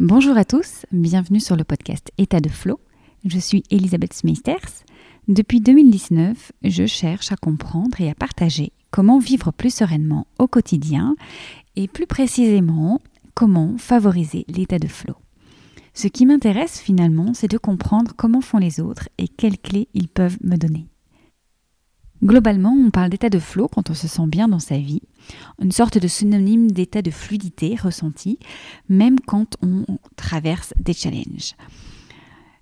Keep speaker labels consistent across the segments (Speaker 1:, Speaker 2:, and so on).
Speaker 1: Bonjour à tous, bienvenue sur le podcast État de Flow. Je suis Elisabeth Smeisters. Depuis 2019, je cherche à comprendre et à partager comment vivre plus sereinement au quotidien et plus précisément comment favoriser l'état de flow. Ce qui m'intéresse finalement, c'est de comprendre comment font les autres et quelles clés ils peuvent me donner. Globalement, on parle d'état de flow quand on se sent bien dans sa vie, une sorte de synonyme d'état de fluidité ressenti, même quand on traverse des challenges.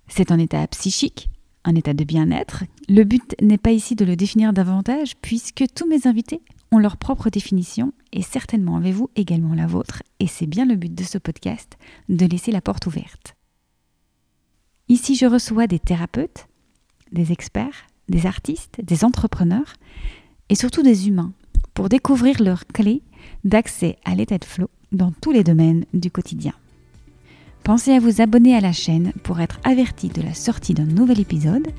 Speaker 1: C'est un état psychique, un état de bien-être. Le but n'est pas ici de le définir davantage, puisque tous mes invités ont leur propre définition, et certainement avez-vous également la vôtre, et c'est bien le but de ce podcast, de laisser la porte ouverte. Ici, je reçois des thérapeutes, des experts, des artistes, des entrepreneurs et surtout des humains pour découvrir leurs clés d'accès à l'état de flow dans tous les domaines du quotidien. Pensez à vous abonner à la chaîne pour être averti de la sortie d'un nouvel épisode.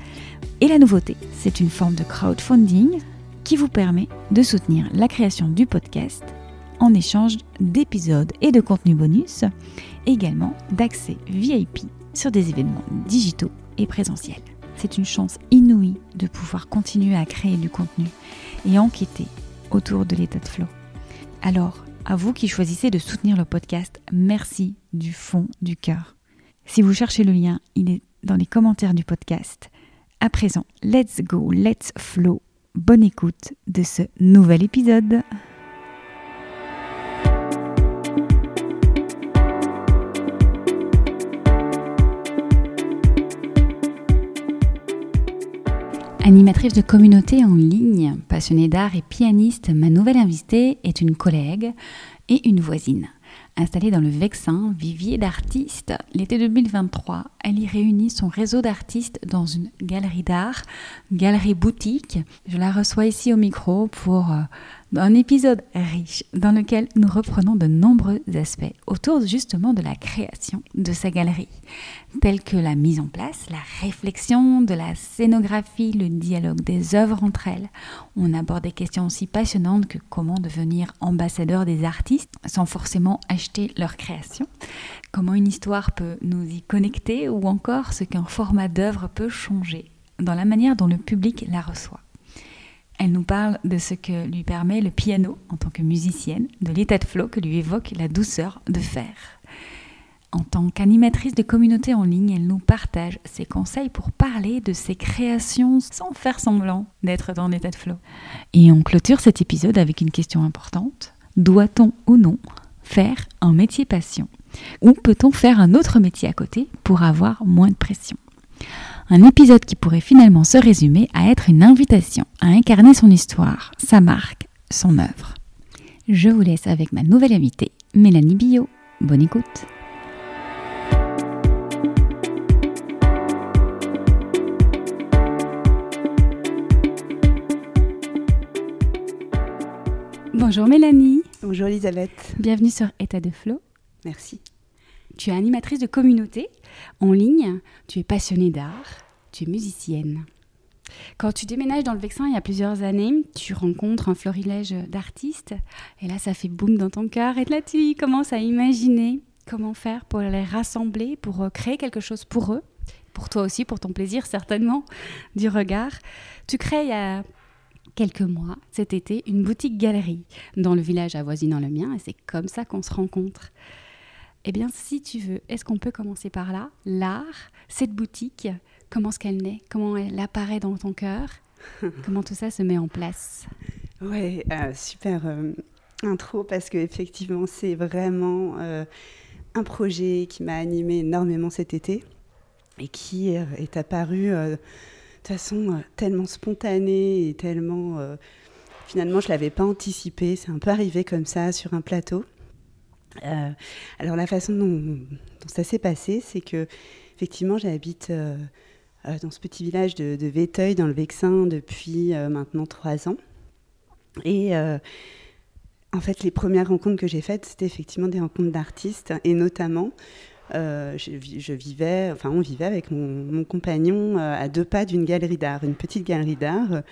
Speaker 1: Et la nouveauté, c'est une forme de crowdfunding qui vous permet de soutenir la création du podcast en échange d'épisodes et de contenus bonus, également d'accès VIP sur des événements digitaux et présentiels c'est une chance inouïe de pouvoir continuer à créer du contenu et enquêter autour de l'état de flow. Alors, à vous qui choisissez de soutenir le podcast, merci du fond du cœur. Si vous cherchez le lien, il est dans les commentaires du podcast. À présent, let's go, let's flow. Bonne écoute de ce nouvel épisode. Animatrice de communauté en ligne, passionnée d'art et pianiste, ma nouvelle invitée est une collègue et une voisine. Installée dans le Vexin, vivier d'artistes, l'été 2023, elle y réunit son réseau d'artistes dans une galerie d'art, galerie boutique. Je la reçois ici au micro pour euh, un épisode riche dans lequel nous reprenons de nombreux aspects autour justement de la création de sa galerie, tels que la mise en place, la réflexion de la scénographie, le dialogue des œuvres entre elles. On aborde des questions aussi passionnantes que comment devenir ambassadeur des artistes sans forcément acheter leur création, comment une histoire peut nous y connecter ou encore ce qu'un format d'œuvre peut changer dans la manière dont le public la reçoit. Elle nous parle de ce que lui permet le piano en tant que musicienne, de l'état de flow que lui évoque la douceur de faire. En tant qu'animatrice de communauté en ligne, elle nous partage ses conseils pour parler de ses créations sans faire semblant d'être dans l'état de flow. Et on clôture cet épisode avec une question importante. Doit-on ou non faire un métier passion? Ou peut-on faire un autre métier à côté pour avoir moins de pression? Un épisode qui pourrait finalement se résumer à être une invitation à incarner son histoire, sa marque, son œuvre. Je vous laisse avec ma nouvelle invitée, Mélanie Billot. Bonne écoute. Bonjour Mélanie.
Speaker 2: Bonjour Elisabeth.
Speaker 1: Bienvenue sur État de Flow.
Speaker 2: Merci.
Speaker 1: Tu es animatrice de communauté en ligne, tu es passionnée d'art, tu es musicienne. Quand tu déménages dans le Vexin il y a plusieurs années, tu rencontres un florilège d'artistes et là ça fait boum dans ton cœur et là tu commences à imaginer comment faire pour les rassembler, pour euh, créer quelque chose pour eux, pour toi aussi, pour ton plaisir certainement du regard. Tu crées il y a quelques mois, cet été, une boutique galerie dans le village avoisinant le mien et c'est comme ça qu'on se rencontre. Eh bien, si tu veux, est-ce qu'on peut commencer par là? L'art, cette boutique, comment est-ce qu'elle naît? Comment elle apparaît dans ton cœur? Comment tout ça se met en place?
Speaker 2: Ouais, euh, super euh, intro parce que effectivement, c'est vraiment euh, un projet qui m'a animé énormément cet été et qui est apparu façon tellement spontanée et tellement finalement je l'avais pas anticipé. C'est un peu arrivé comme ça sur un plateau. Euh, alors la façon dont, ça s'est passé, c'est que effectivement j'habite euh, euh, dans ce petit village de, de, Véteuil dans le Vexin depuis maintenant trois ans. Et en fait, les premières rencontres que j'ai faites, c'était effectivement des rencontres d'artistes et notamment je, vivais, enfin on vivait avec mon, mon compagnon à deux pas d'une galerie d'art, une petite galerie d'art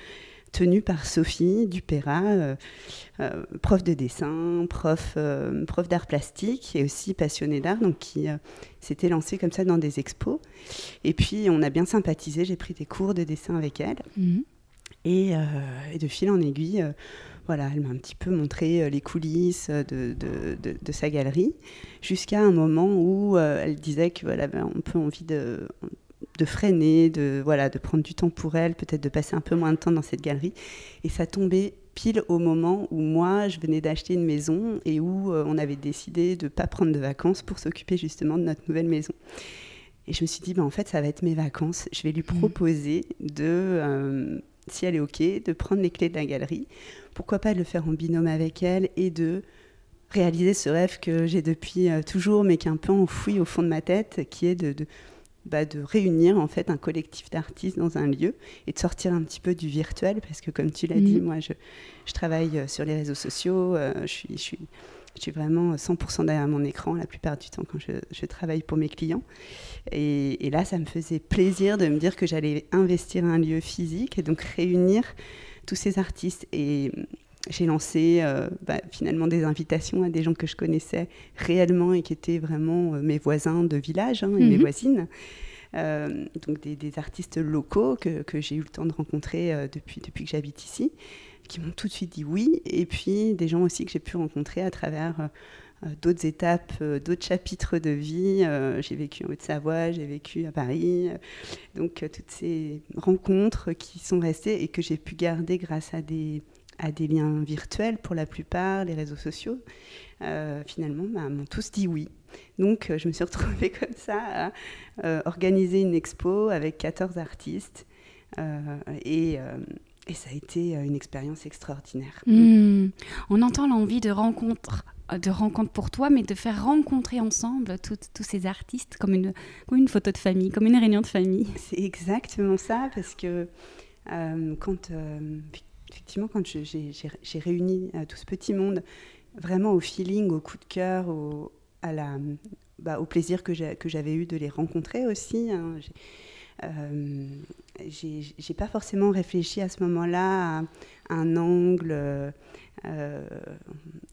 Speaker 2: tenue par Sophie Dupéra, prof de dessin, prof, prof d'art plastique et aussi passionnée d'art, donc qui s'était lancée comme ça dans des expos. Et puis on a bien sympathisé, j'ai pris des cours de dessin avec elle. Mmh. Et, et, de fil en aiguille, voilà, elle m'a un petit peu montré euh, les coulisses de, de, sa galerie, jusqu'à un moment où euh, elle disait qu'elle voilà, avait un peu envie de, de freiner, de, voilà, de prendre du temps pour elle, peut-être de passer un peu moins de temps dans cette galerie. Et ça tombait pile au moment où moi, je venais d'acheter une maison et où euh, on avait décidé de ne pas prendre de vacances pour s'occuper justement de notre nouvelle maison. Et je me suis dit, ben, en fait, ça va être mes vacances. Je vais lui mmh. proposer de, si elle est OK, de prendre les clés de la galerie pourquoi pas de le faire en binôme avec elle et de réaliser ce rêve que j'ai depuis euh, toujours, mais qui est un peu enfoui au fond de ma tête, qui est de, de, bah, de réunir en fait un collectif d'artistes dans un lieu et de sortir un petit peu du virtuel, parce que comme tu l'as dit, mhm. moi je, je, travaille euh, sur les réseaux sociaux, euh, je, suis, je, suis, je suis vraiment 100% derrière mon écran la plupart du temps quand je, je travaille pour mes clients. Et, et, là, ça me faisait plaisir de me dire que j'allais investir un lieu physique et donc réunir tous ces artistes. Et j'ai lancé euh, bah, finalement des invitations à des gens que je connaissais réellement et qui étaient vraiment euh, mes voisins de village hein, et mes mhm. voisines. Euh, donc des, artistes locaux que, que j'ai eu le temps de rencontrer depuis, depuis que j'habite ici, qui m'ont tout de suite dit oui. Et puis des gens aussi que j'ai pu rencontrer à travers euh, d'autres étapes, euh, d'autres chapitres de vie. Euh, j'ai vécu en Haute-Savoie, j'ai vécu à Paris. donc toutes ces rencontres qui sont restées et que j'ai pu garder grâce à des, à des liens virtuels pour la plupart, les réseaux sociaux, finalement, bah, m'ont tous dit oui. Donc je me suis retrouvée comme ça à organiser une expo avec 14 artistes. et, et, ça a été une expérience extraordinaire.
Speaker 1: Mmh. On entend l'envie de rencontre de rencontre pour toi, mais de faire rencontrer ensemble tous ces artistes comme une, une photo de famille, comme une réunion de famille.
Speaker 2: C'est exactement ça, parce que euh, quand, euh, effectivement, quand j'ai réuni euh, tout ce petit monde, vraiment au feeling, au coup de cœur, au, à la, bah, au plaisir que j'avais eu de les rencontrer aussi. Hein, j'ai pas forcément réfléchi à ce moment-là à, un angle euh,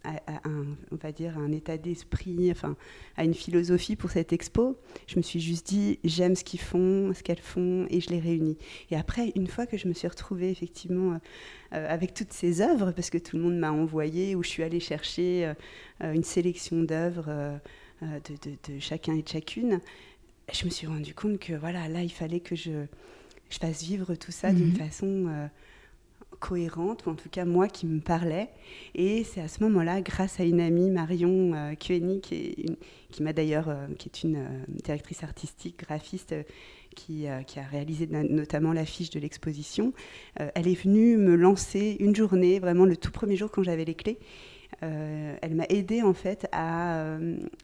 Speaker 2: à, on va dire, un état d'esprit, enfin, à une philosophie pour cette expo. Je me suis juste dit, j'aime ce qu'ils font, ce qu'elles font, et je les réunis. Et après, une fois que je me suis retrouvée effectivement euh, avec toutes ces œuvres, parce que tout le monde m'a envoyé, où je suis allée chercher euh, une sélection d'œuvres de, de, chacun et de chacune, je me suis rendu compte que voilà, là, il fallait que je, je fasse vivre tout ça d'une mhm. façon cohérente, ou en tout cas moi qui me parlais. Et c'est à ce moment-là, grâce à une amie, Marion euh, qui, qui m'a d'ailleurs, euh, qui est une euh, directrice artistique, graphiste, euh, qui, qui, a réalisé notamment l'affiche de l'exposition, elle est venue me lancer une journée, vraiment le tout premier jour quand j'avais les clés. elle m'a aidé en fait à,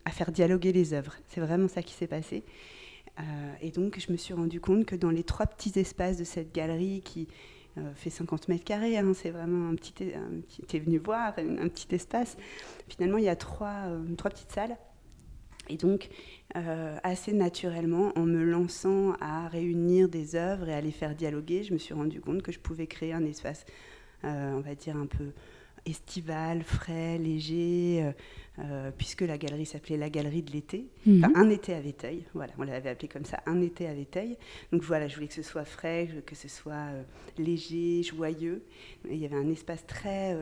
Speaker 2: à, faire dialoguer les œuvres. C'est vraiment ça qui s'est passé. Et donc je me suis rendu compte que dans les trois petits espaces de cette galerie qui, euh, fait 50 mètres carrés, hein, c'est vraiment un petit, tu es venu voir, un, petit espace. Finalement, il y a trois, euh, trois petites salles. Et donc, euh, assez naturellement, en me lançant à réunir des œuvres et à les faire dialoguer, je me suis rendu compte que je pouvais créer un espace, on va dire, un peu estival, frais, léger, euh, euh, puisque la galerie s'appelait la galerie de l'été, mhm. enfin, un été à Véteuil, voilà, on l'avait appelé comme ça, un été à Véteuil. Donc voilà, je voulais que ce soit frais, que ce soit euh, léger, joyeux. il y avait un espace très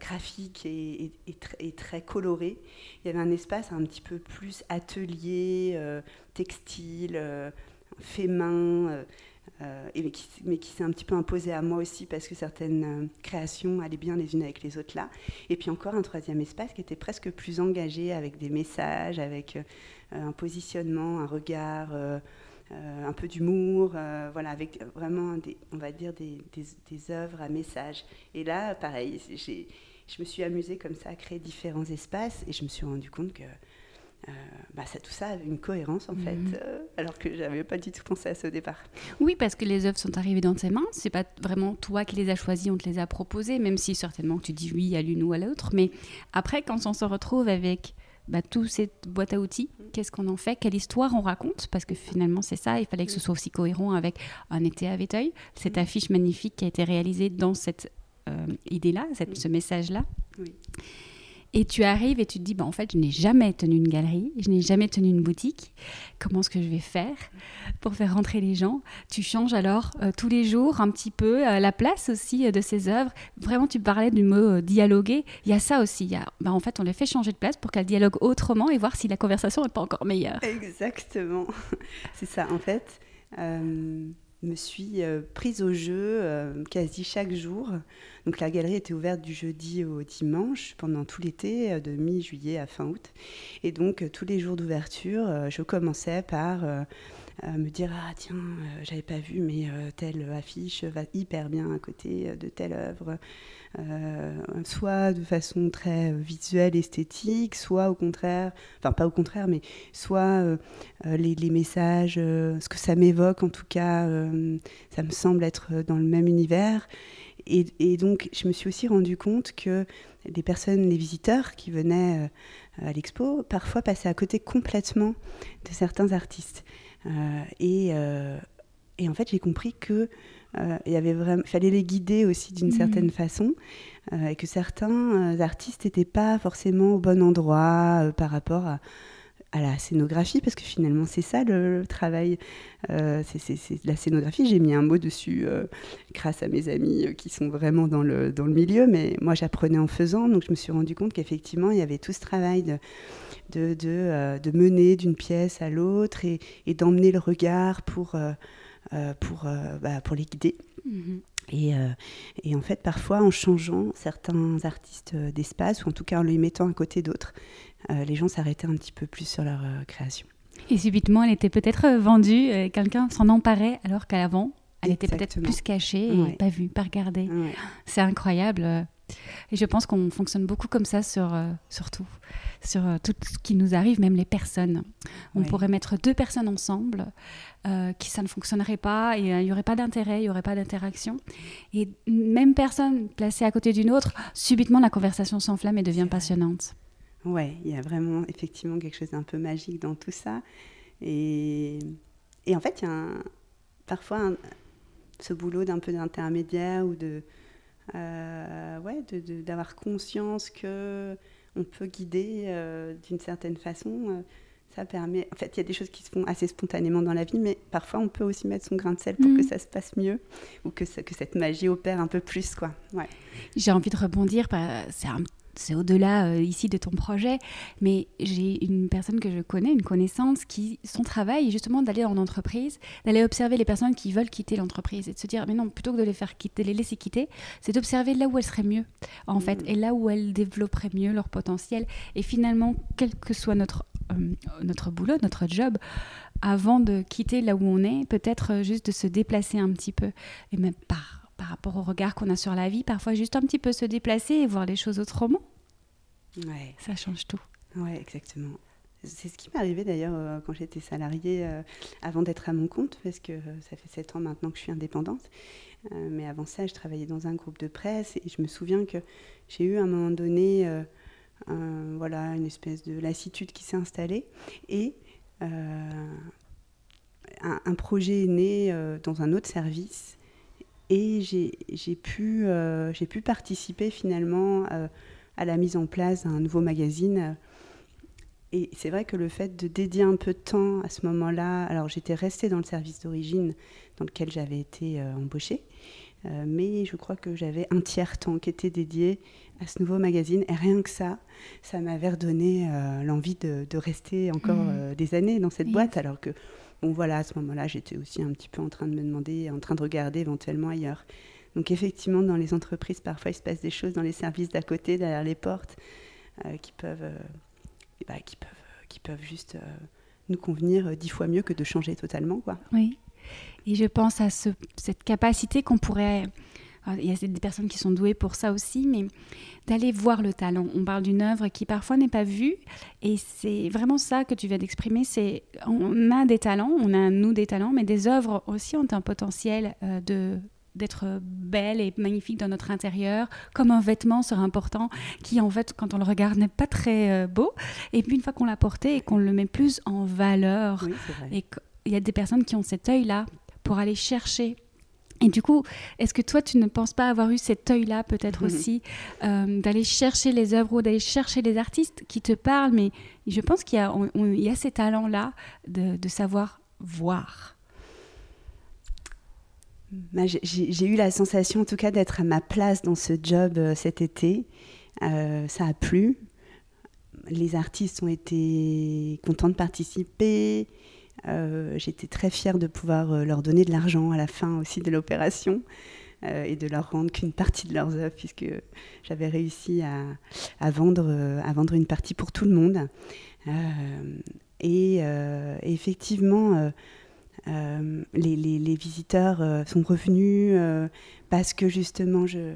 Speaker 2: graphique et, et, très coloré. Il y avait un espace un petit peu plus atelier, textile, fait main. Euh, et, mais qui, s'est un petit peu imposé à moi aussi parce que certaines euh, créations allaient bien les unes avec les autres là. Et puis encore un troisième espace qui était presque plus engagé avec des messages, avec euh, un positionnement, un regard, un peu d'humour, voilà, avec vraiment, des, on va dire, des, œuvres à message. Et là, pareil, je me suis amusée comme ça à créer différents espaces et je me suis rendu compte que euh, bah, ça, tout ça avait une cohérence en fait, mhm. euh, alors que j'avais pas du tout pensé à ça au départ.
Speaker 1: Oui, parce que les œuvres sont arrivées dans tes mains. C'est pas vraiment toi qui les as choisies, on te les a proposées, même si certainement tu dis oui à l'une ou à l'autre. Mais après, quand on se retrouve avec bah, toute cette boîte à outils, qu'est-ce qu'on en fait, quelle histoire on raconte, parce que finalement c'est ça, il fallait que ce soit aussi cohérent avec un été à Véteuil, cette affiche magnifique qui a été réalisée dans cette euh, idée-là, ce message-là. Et tu arrives et tu te dis, bah, en fait, je n'ai jamais tenu une galerie, je n'ai jamais tenu une boutique. Comment est-ce que je vais faire pour faire rentrer les gens? Tu changes alors euh, tous les jours un petit peu euh, la place aussi euh, de ces œuvres? Vraiment, tu parlais du mot dialoguer. Il y a ça aussi. Il y a, bah, en fait, on les fait changer de place pour qu'elles dialoguent autrement et voir si la conversation n'est pas encore meilleure.
Speaker 2: Exactement. C'est ça, en fait me suis euh, prise au jeu euh, quasi chaque jour. Donc la galerie était ouverte du jeudi au dimanche pendant tout l'été, euh, de mi-juillet à fin août. Et donc tous les jours d'ouverture, je commençais par me dire ah tiens j'avais pas vu mais telle affiche va hyper bien à côté de telle œuvre. Soit de façon très visuelle esthétique soit au contraire enfin pas au contraire mais soit les, messages ce que ça m'évoque en tout cas ça me semble être dans le même univers. Et, donc je me suis aussi rendu compte que les personnes les visiteurs qui venaient à l'expo parfois passaient à côté complètement de certains artistes. euh, et, euh, et, en fait, j'ai compris que euh, il y avait vraiment, fallait les guider aussi d'une mhm. certaine façon, et que certains artistes n'étaient pas forcément au bon endroit par rapport à, à la scénographie, parce que finalement c'est ça le, travail, euh, c'est la scénographie. J'ai mis un mot dessus grâce à mes amis qui sont vraiment dans le, dans le milieu, mais moi j'apprenais en faisant, donc je me suis rendu compte qu'effectivement il y avait tout ce travail de, de, de, euh, de mener d'une pièce à l'autre et, et d'emmener le regard pour, euh, euh, pour, bah, pour les guider. Mhm. Et, et, en fait, parfois, en changeant certains artistes d'espace, ou en tout cas en les mettant à côté d'autres, les gens s'arrêtaient un petit peu plus sur leur création.
Speaker 1: Et subitement, elle était peut-être vendue, quelqu'un s'en emparait, alors qu'à l'avant, elle était peut-être plus cachée et pas vue, pas regardée. C'est incroyable. Et je pense qu'on fonctionne beaucoup comme ça sur, euh, sur tout, sur euh, tout ce qui nous arrive, même les personnes. On pourrait mettre deux personnes ensemble, euh, qui ça ne fonctionnerait pas, et il n'y aurait pas d'intérêt, il n'y aurait pas d'interaction. Et même personne placée à côté d'une autre, subitement la conversation s'enflamme et devient passionnante.
Speaker 2: Ouais, il y a vraiment effectivement quelque chose d'un peu magique dans tout ça. Et, et en fait, il y a parfois ce boulot d'un peu d'intermédiaire ou de euh, ouais, d'avoir conscience que on peut guider euh, d'une certaine façon. Euh, ça permet. En fait, il y a des choses qui se font assez spontanément dans la vie, mais parfois on peut aussi mettre son grain de sel pour que mm. ça se passe mieux ou que, que cette magie opère un peu plus, quoi. Ouais.
Speaker 1: J'ai envie de rebondir. C'est un c'est au-delà euh, ici de ton projet, mais j'ai une personne que je connais, une connaissance, qui son travail est justement d'aller en entreprise, d'aller observer les personnes qui veulent quitter l'entreprise et de se dire, mais non, plutôt que de les faire quitter, les laisser quitter, c'est d'observer là où elles seraient mieux, en fait, mm. et là où elles développeraient mieux leur potentiel. Et finalement, quel que soit notre, euh, notre boulot, notre job, avant de quitter là où on est, peut-être euh, juste de se déplacer un petit peu, et même par par rapport au regard qu'on a sur la vie, parfois juste un petit peu se déplacer et voir les choses autrement.
Speaker 2: Ouais.
Speaker 1: Ça change tout.
Speaker 2: Ouais, exactement. C'est ce qui m'est arrivé d'ailleurs euh, quand j'étais salariée euh, avant d'être à mon compte, parce que ça fait sept ans maintenant que je suis indépendante. Euh, mais avant ça, je travaillais dans un groupe de presse et je me souviens que j'ai eu à un moment donné voilà, une espèce de lassitude qui s'est installée et un, un, projet est né dans un autre service et j'ai pu, euh, pu participer finalement euh, à la mise en place d'un nouveau magazine. Et c'est vrai que le fait de dédier un peu de temps à ce moment-là, alors j'étais restée dans le service d'origine dans lequel j'avais été euh, embauchée, mais je crois que j'avais un tiers temps qui était dédié à ce nouveau magazine. Et rien que ça, ça m'avait redonné l'envie de, de, rester encore mmh. des années dans cette boîte, alors que Bon voilà, à ce moment-là, j'étais aussi un petit peu en train de me demander, en train de regarder éventuellement ailleurs. Donc effectivement, dans les entreprises, parfois, il se passe des choses dans les services d'à côté, derrière les portes, euh, qui peuvent, euh, bah, qui peuvent, qui peuvent juste euh, nous convenir dix fois mieux que de changer totalement, quoi.
Speaker 1: Oui. Et je pense à cette capacité qu'on pourrait il y a des personnes qui sont douées pour ça aussi, mais d'aller voir le talent. On parle d'une œuvre qui parfois n'est pas vue, et c'est vraiment ça que tu viens d'exprimer. C'est on a des talents, on a nous des talents, mais des œuvres aussi ont un potentiel euh, de d'être belle et magnifique dans notre intérieur, comme un vêtement serait important, qui en fait, quand on le regarde, n'est pas très euh, beau. Et puis une fois qu'on l'a porté et qu'on le met plus en valeur, et il y a des personnes qui ont cet œil-là pour aller chercher et du coup, est-ce que toi, tu ne penses pas avoir eu cet œil-là, peut-être mhm. aussi, euh, d'aller chercher les œuvres ou d'aller chercher les artistes qui te parlent Mais je pense qu'il y, a ces talents-là de, savoir voir.
Speaker 2: Bah, j'ai eu la sensation, en tout cas, d'être à ma place dans ce job euh, cet été. Euh, ça a plu. Les artistes ont été contents de participer. Euh, j'étais très fière de pouvoir leur donner de l'argent à la fin aussi de l'opération et de leur rendre qu'une partie de leurs œuvres, puisque j'avais réussi à, vendre, une partie pour tout le monde. et, effectivement, euh, les, visiteurs euh, sont revenus euh, parce que justement je,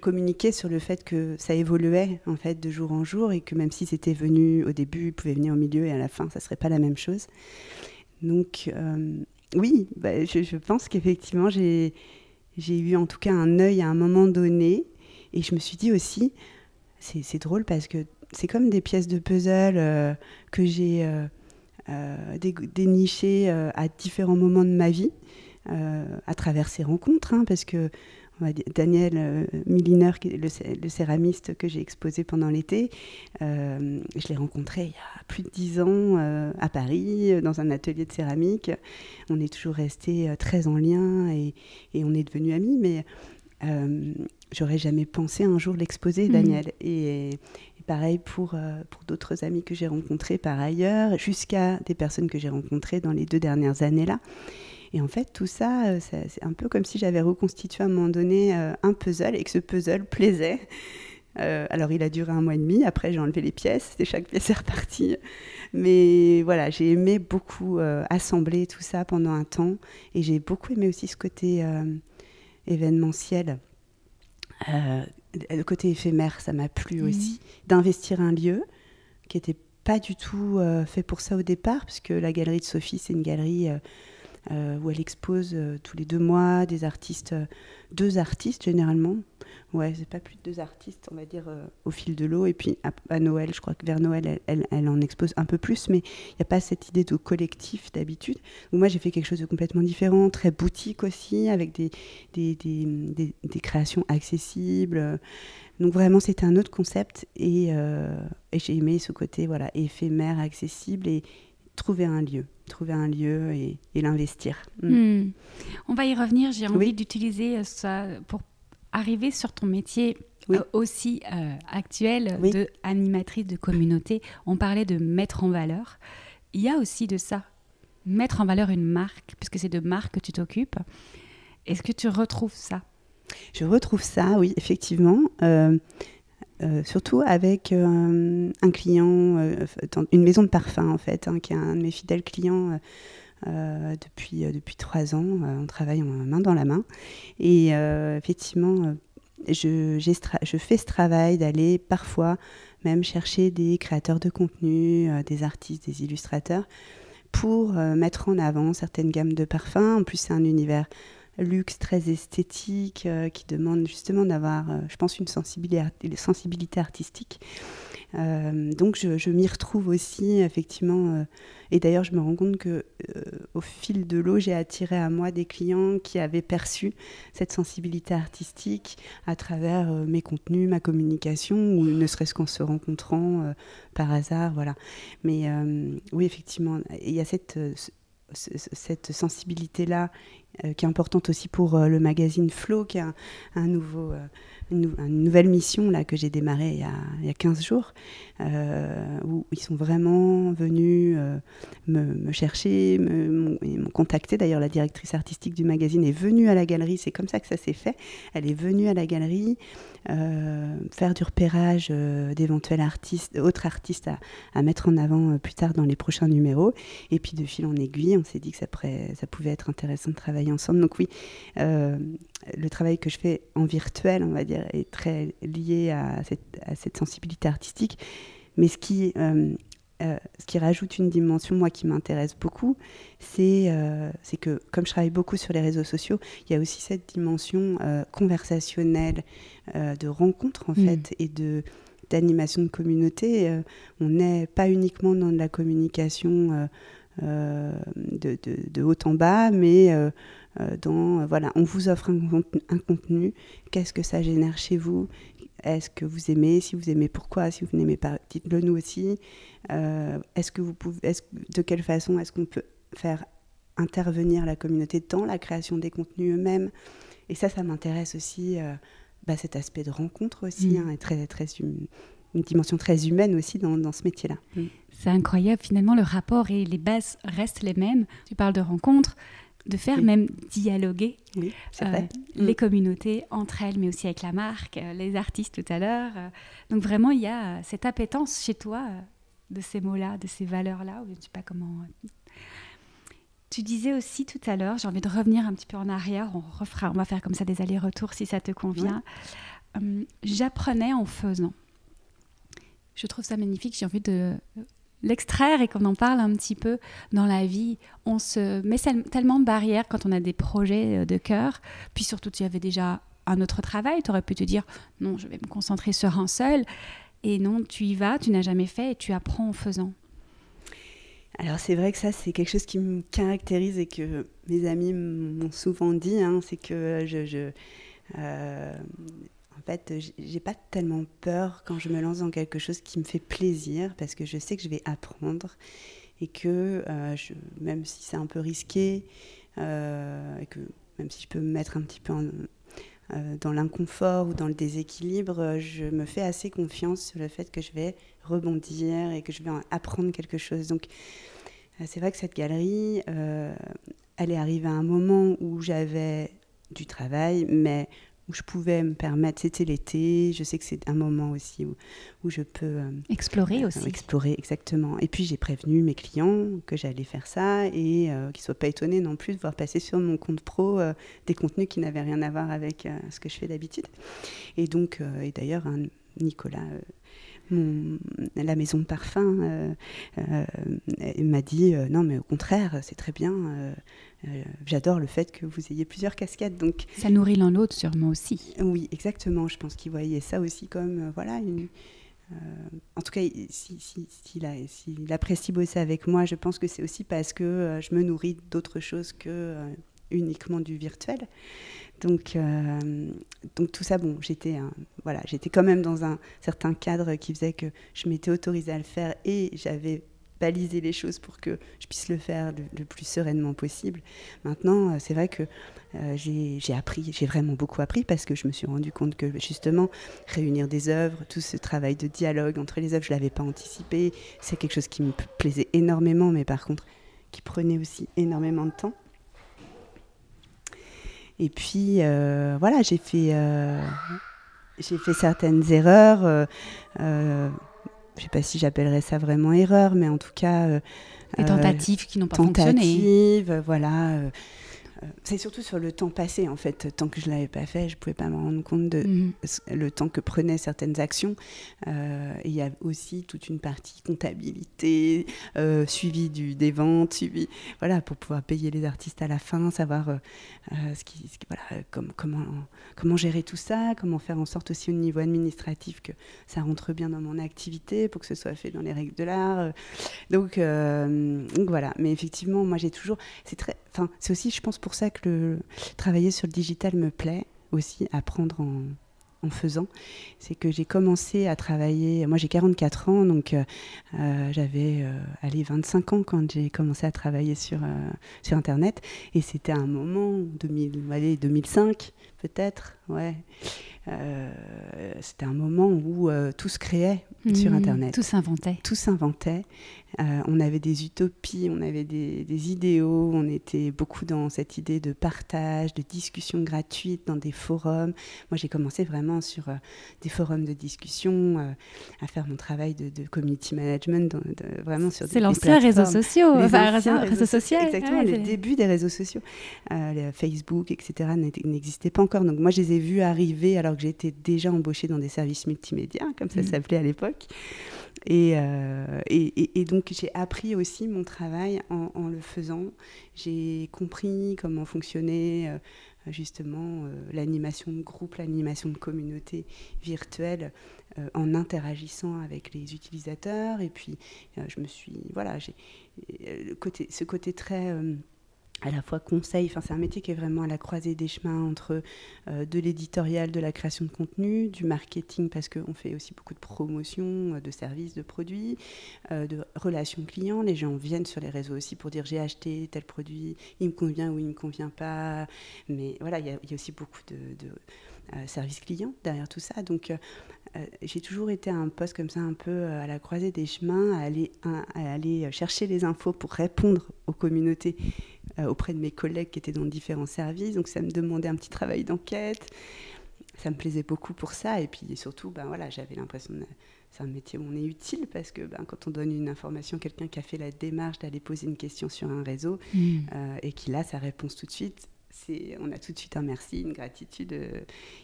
Speaker 2: communiquais sur le fait que ça évoluait en fait de jour en jour et que même si c'était venu au début, il pouvait venir au milieu et à la fin, ça serait pas la même chose. Donc oui, bah, je, pense qu'effectivement j'ai eu en tout cas un œil à un moment donné. Et je me suis dit aussi, c'est drôle parce que c'est comme des pièces de puzzle que j'ai euh, dénicher euh, à différents moments de ma vie, euh, à travers ces rencontres, hein, parce que Daniel Milliner, le, céramiste que j'ai exposé pendant l'été, je l'ai rencontré il y a plus de dix ans à Paris, dans un atelier de céramique. On est toujours resté très en lien et, et on est devenus amis, mais j'aurais jamais pensé un jour l'exposer, mmh. Daniel. Et, pareil pour, euh, pour d'autres amis que j'ai rencontrés par ailleurs, jusqu'à des personnes que j'ai rencontrées dans les deux dernières années-là. Et en fait, tout ça, euh, c'est un peu comme si j'avais reconstitué à un moment donné euh, un puzzle et que ce puzzle plaisait. alors, il a duré un mois et demi. Après, j'ai enlevé les pièces. et chaque pièce est repartie. Mais voilà, j'ai aimé beaucoup assembler tout ça pendant un temps. Et j'ai beaucoup aimé aussi ce côté événementiel le côté éphémère, ça m'a plu mhm. aussi. D'investir un lieu qui n'était pas du tout euh, fait pour ça au départ, puisque la galerie de Sophie, c'est une galerie euh, euh, où elle expose tous les deux mois des artistes, deux artistes généralement, Ouais, c'est pas plus de deux artistes, on va dire, euh, au fil de l'eau. Et puis à, Noël, je crois que vers Noël, elle, en expose un peu plus, mais il n'y a pas cette idée de collectif d'habitude. moi, j'ai fait quelque chose de complètement différent, très boutique aussi, avec des, créations accessibles. Donc vraiment, c'était un autre concept et, euh, j'ai aimé ce côté voilà, éphémère, accessible trouver un lieu trouver un lieu et, et l'investir.
Speaker 1: Mm. Hmm. On va y revenir. J'ai envie d'utiliser ça pour arriver sur ton métier euh, aussi euh, actuel de animatrice de communauté, on parlait de mettre en valeur. Il y a aussi de ça, mettre en valeur une marque, puisque c'est de marque que tu t'occupes. Est-ce que tu retrouves ça?
Speaker 2: Je retrouve ça, oui, effectivement. Euh, surtout avec un client, une maison de parfum en fait, hein, qui est un de mes fidèles clients euh, depuis, euh, depuis trois ans. Euh, on travaille main dans la main. Et effectivement, je, je, fais ce travail d'aller parfois même chercher des créateurs de contenu, des artistes, des illustrateurs, pour mettre en avant certaines gammes de parfums. En plus, c'est un univers luxe très esthétique qui demande justement d'avoir, je pense, une sensibilité, artistique. donc je, je m'y retrouve aussi effectivement et d'ailleurs, je me rends compte que euh, au fil de l'eau, j'ai attiré à moi des clients qui avaient perçu cette sensibilité artistique à travers euh, mes contenus, ma communication, ou ne serait-ce qu'en se rencontrant euh, par hasard, voilà. Mais oui, effectivement, il y a cette cette sensibilité-là qui est importante aussi pour le magazine Flow, qui est un, nouveau, une, nouvelle mission là, que j'ai démarrée il y, a, il y a 15 jours, euh, où ils sont vraiment venus euh, me, chercher, m'ont contacté. D'ailleurs, la directrice artistique du magazine est venue à la galerie, c'est comme ça que ça s'est fait. Elle est venue à la galerie euh, faire du repérage d'éventuels artistes, autres artistes à, mettre en avant plus tard dans les prochains numéros. Et puis de fil en aiguille, on s'est dit que ça, ça, pouvait être intéressant de travailler ensemble. Donc oui, le travail que je fais en virtuel, on va dire, est très lié à cette, à cette sensibilité artistique. Mais ce qui euh, ce qui rajoute une dimension, moi, qui m'intéresse beaucoup, c'est c'est que, comme je travaille beaucoup sur les réseaux sociaux, il y a aussi cette dimension conversationnelle, de rencontre, en mm. fait, et de d'animation de communauté. on n'est pas uniquement dans de la communication de, de, de, haut en bas, mais dans, voilà, on vous offre un, contenu, qu'est-ce que ça génère chez vous? Est-ce que vous aimez? Si vous aimez, pourquoi? Si vous n'aimez pas, dites-le nous aussi. Euh, est-ce que vous pouvez, est de quelle façon est-ce qu'on peut faire intervenir la communauté dans la création des contenus eux-mêmes? Et ça, ça m'intéresse aussi, euh, bah, cet aspect de rencontre aussi, mm. hein, et très, très une dimension très humaine aussi dans, dans ce métier-là.
Speaker 1: Mm. C'est incroyable, finalement, le rapport et les bases restent les mêmes. Tu parles de rencontre, de faire même dialoguer euh, les mm. communautés entre elles, mais aussi avec la marque, euh, les artistes tout à l'heure. Euh. donc vraiment, il y a cette appétence chez toi de ces mots-là, de ces valeurs-là, je ne sais pas comment. Tu disais aussi tout à l'heure, j'ai envie de revenir un petit peu en arrière, on refera, on va faire comme ça des allers-retours si ça te convient. J'apprenais en faisant. Je trouve ça magnifique, j'ai envie de l'extraire et qu'on en parle un petit peu dans la vie. On se met tellement de barrières quand on a des projets euh, de cœur. Puis surtout, tu avais déjà un autre travail. Tu aurais pu te dire non, je vais me concentrer sur un seul. Et non, tu y vas, tu n'as jamais fait et tu apprends en faisant.
Speaker 2: Alors c'est vrai que ça, c'est quelque chose qui me caractérise et que mes amis m'ont souvent dit. Hein, c'est que je... Euh, en fait, j'ai pas tellement peur quand je me lance dans quelque chose qui me fait plaisir parce que je sais que je vais apprendre et que euh, même si c'est un peu risqué euh, et que même si je peux me mettre un petit peu euh, dans l'inconfort ou dans le déséquilibre, je me fais assez confiance sur le fait que je vais rebondir et que je vais apprendre quelque chose. Donc, c'est vrai que cette galerie, elle est arrivée à un moment où j'avais du travail, mais où je pouvais me permettre, c'était l'été, je sais que c'est un moment aussi où, où je peux... Euh,
Speaker 1: explorer euh, aussi.
Speaker 2: Explorer, exactement. Et puis j'ai prévenu mes clients que j'allais faire ça et euh, qu'ils ne soient pas étonnés non plus de voir passer sur mon compte pro des contenus qui n'avaient rien à voir avec ce que je fais d'habitude. Et donc, et d'ailleurs, Nicolas la maison de parfum m'a dit non mais au contraire c'est très bien j'adore le fait que vous ayez plusieurs casquettes donc
Speaker 1: ça nourrit l'un l'autre sûrement aussi
Speaker 2: oui exactement je pense qu'il voyait ça aussi comme voilà en tout cas, s'il si, si, apprécie bosser avec moi, je pense que c'est aussi parce que je me nourris d'autres choses que uniquement du virtuel. Donc, euh, donc tout ça, bon, j'étais voilà, j'étais quand même dans un certain cadre qui faisait que je m'étais autorisée à le faire et j'avais balisé les choses pour que je puisse le faire le, plus sereinement possible. Maintenant, euh, c'est vrai que euh, j'ai appris, j'ai vraiment beaucoup appris parce que je me suis rendu compte que justement, réunir des œuvres, tout ce travail de dialogue entre les œuvres, je ne l'avais pas anticipé. C'est quelque chose qui me plaisait énormément, mais par contre, qui prenait aussi énormément de temps. Et puis, euh, voilà, j'ai fait, euh, fait certaines erreurs. Euh, je ne sais pas si j'appellerais ça vraiment erreur, mais en tout cas.
Speaker 1: Des tentatives qui n'ont pas
Speaker 2: tentatives,
Speaker 1: fonctionné.
Speaker 2: voilà euh, c'est surtout sur le temps passé, en fait. Tant que je ne l'avais pas fait, je ne pouvais pas me rendre compte de mhm. le temps que prenaient certaines actions. Euh, il y a aussi toute une partie comptabilité, euh, suivi du, des ventes, suivi, voilà, pour pouvoir payer les artistes à la fin, savoir ce qui, voilà, comment, comment gérer tout ça, comment faire en sorte aussi au niveau administratif que ça rentre bien dans mon activité, pour que ce soit fait dans les règles de l'art. Donc, donc, voilà. Mais effectivement, moi j'ai toujours, c'est très, enfin, c'est aussi, je pense, pour ça que le, travailler sur le digital me plaît aussi, apprendre en, en faisant, c'est que j'ai commencé à travailler, moi j'ai 44 ans, donc euh, euh, j'avais euh, allez, 25 ans quand j'ai commencé à travailler sur, sur Internet, et c'était un moment, 2000, allez, 2005 peut-être, ouais. c'était un moment où tout se créait sur mmh, Internet.
Speaker 1: Tout s'inventait.
Speaker 2: Tout s'inventait. Euh, on avait des utopies, on avait des, idéaux, on était beaucoup dans cette idée de partage, de discussion gratuite dans des forums. Moi, j'ai commencé vraiment sur euh, des forums de discussion, euh, à faire mon travail de, community management, vraiment sur
Speaker 1: C'est l'ancien réseaux sociaux,
Speaker 2: les enfin, réseaux, sociaux. Exactement, les débuts des réseaux sociaux. Facebook, etc., n'existaient pas encore. Donc moi, je les ai vus arriver alors que j'étais déjà embauchée dans des services multimédia, comme ça mmh. s'appelait à l'époque. Euh, et, et, donc j'ai appris aussi mon travail en, le faisant. J'ai compris comment fonctionnait euh, justement euh, l'animation de groupe, l'animation de communauté virtuelle en interagissant avec les utilisateurs. Et puis je me suis, voilà, j'ai côté, ce côté très à la fois conseil, enfin, c'est un métier qui est vraiment à la croisée des chemins entre euh, de l'éditorial, de la création de contenu, du marketing, parce qu'on fait aussi beaucoup de promotion euh, de services, de produits, euh, de relations clients. Les gens viennent sur les réseaux aussi pour dire j'ai acheté tel produit, il me convient ou il ne me convient pas. Mais voilà, il y, a aussi beaucoup de, services clients derrière tout ça. Donc, j'ai toujours été à un poste comme ça, un peu à la croisée des chemins, à aller, à aller chercher les infos pour répondre aux communautés auprès de mes collègues qui étaient dans différents services. Donc ça me demandait un petit travail d'enquête. Ça me plaisait beaucoup pour ça. Et puis surtout, ben voilà, j'avais l'impression que c'est un métier où on est utile parce que ben, quand on donne une information, quelqu'un qui a fait la démarche d'aller poser une question sur un réseau mmh. euh, et qui a sa réponse tout de suite, on a tout de suite un merci, une gratitude euh,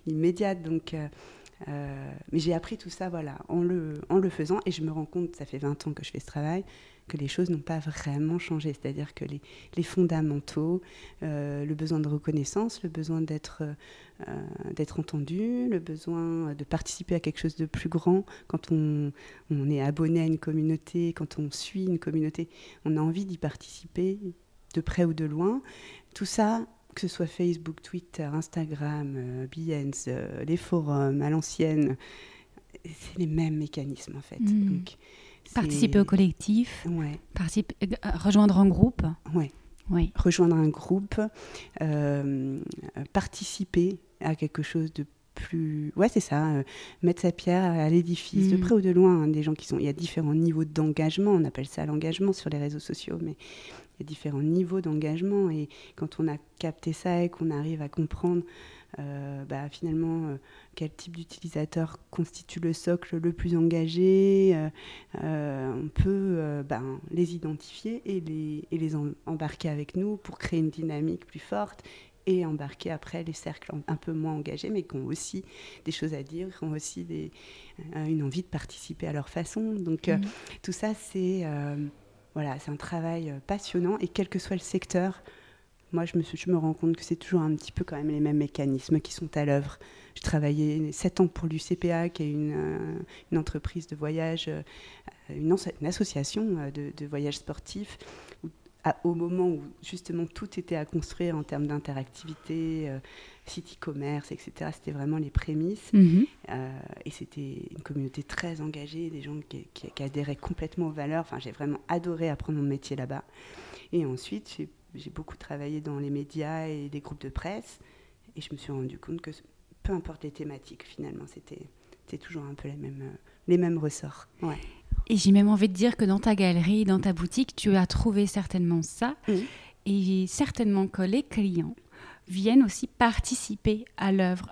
Speaker 2: immédiate. Donc, mais j'ai appris tout ça voilà, en, le, en le faisant et je me rends compte, ça fait 20 ans que je fais ce travail, que les choses n'ont pas vraiment changé. C'est-à-dire que les, les fondamentaux, euh, le besoin de reconnaissance, le besoin d'être euh, d'être entendu, le besoin de participer à quelque chose de plus grand, quand on, on est abonné à une communauté, quand on suit une communauté, on a envie d'y participer de près ou de loin. Tout ça, que ce soit Facebook, Twitter, Instagram, euh, Behance, les forums à l'ancienne, c'est les mêmes mécanismes en fait.
Speaker 1: Mmh. Donc, Participer au collectif, ouais. Euh, rejoindre un groupe.
Speaker 2: Ouais. Oui. Rejoindre un groupe, euh, participer à quelque chose de plus. Ouais, c'est ça, euh, mettre sa pierre à l'édifice, de mm. près ou de loin. Hein, des gens qui sont. Il y a différents niveaux d'engagement, on appelle ça l'engagement sur les réseaux sociaux, mais il y a différents niveaux d'engagement. Et quand on a capté ça et qu'on arrive à comprendre euh, bah, finalement, euh, quel type d'utilisateur constitue le socle le plus engagé. Euh, on peut ben, les identifier et les, et les embarquer avec nous pour créer une dynamique plus forte et embarquer après les cercles un peu moins engagés, mais qui ont aussi des choses à dire, qui ont aussi des, une envie de participer à leur façon. Donc mmh. tout ça, c'est voilà, c'est un travail passionnant et quel que soit le secteur, moi, je me, je me rends compte que c'est toujours un petit peu quand même les mêmes mécanismes qui sont à l'œuvre. J'ai travaillé sept ans pour l'UCPA, qui est une, euh, une, entreprise de voyage, euh, une, une association euh, de, de voyage sportif, au moment où justement tout était à construire en termes d'interactivité, site e-commerce, etc. C'était vraiment les prémices. Mhm. et c'était une communauté très engagée, des gens qui, qui, qui adhéraient complètement aux valeurs. Enfin, j'ai vraiment adoré apprendre mon métier là-bas. Et ensuite, j'ai j'ai beaucoup travaillé dans les médias et des groupes de presse, et je me suis rendu compte que peu importe les thématiques, finalement, c'était toujours un peu les mêmes, euh, les mêmes ressorts. Ouais.
Speaker 1: Et j'ai même envie de dire que dans ta galerie, dans ta boutique, tu as trouvé certainement ça, et certainement que les clients viennent aussi participer à l'œuvre,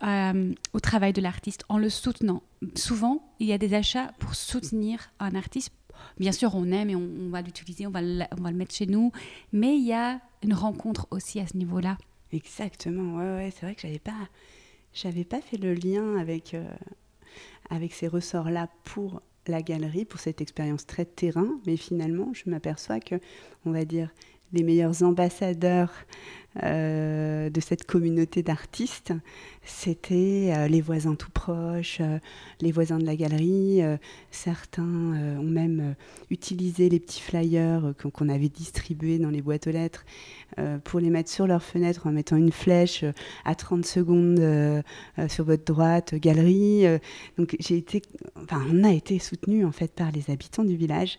Speaker 1: au travail de l'artiste en le soutenant. Souvent, il y a des achats pour soutenir un artiste Bien sûr, on aime et on, va l'utiliser, on, va le, mettre chez nous, mais il y a une rencontre aussi à ce niveau-là.
Speaker 2: Exactement, ouais, ouais, c'est vrai que j'avais pas, j'avais pas fait le lien avec, euh, avec ces ressorts-là pour la galerie, pour cette expérience très terrain, mais finalement, je m'aperçois que, on va dire, les meilleurs ambassadeurs euh, de cette communauté d'artistes, c'était euh, les voisins tout proches, euh, les voisins de la galerie. certains ont même utilisé les petits flyers qu'on avait distribués dans les boîtes aux lettres pour les mettre sur leur fenêtre en mettant une flèche à 30 secondes sur votre droite, galerie. donc j'ai été, enfin, on a été soutenu en fait par les habitants du village.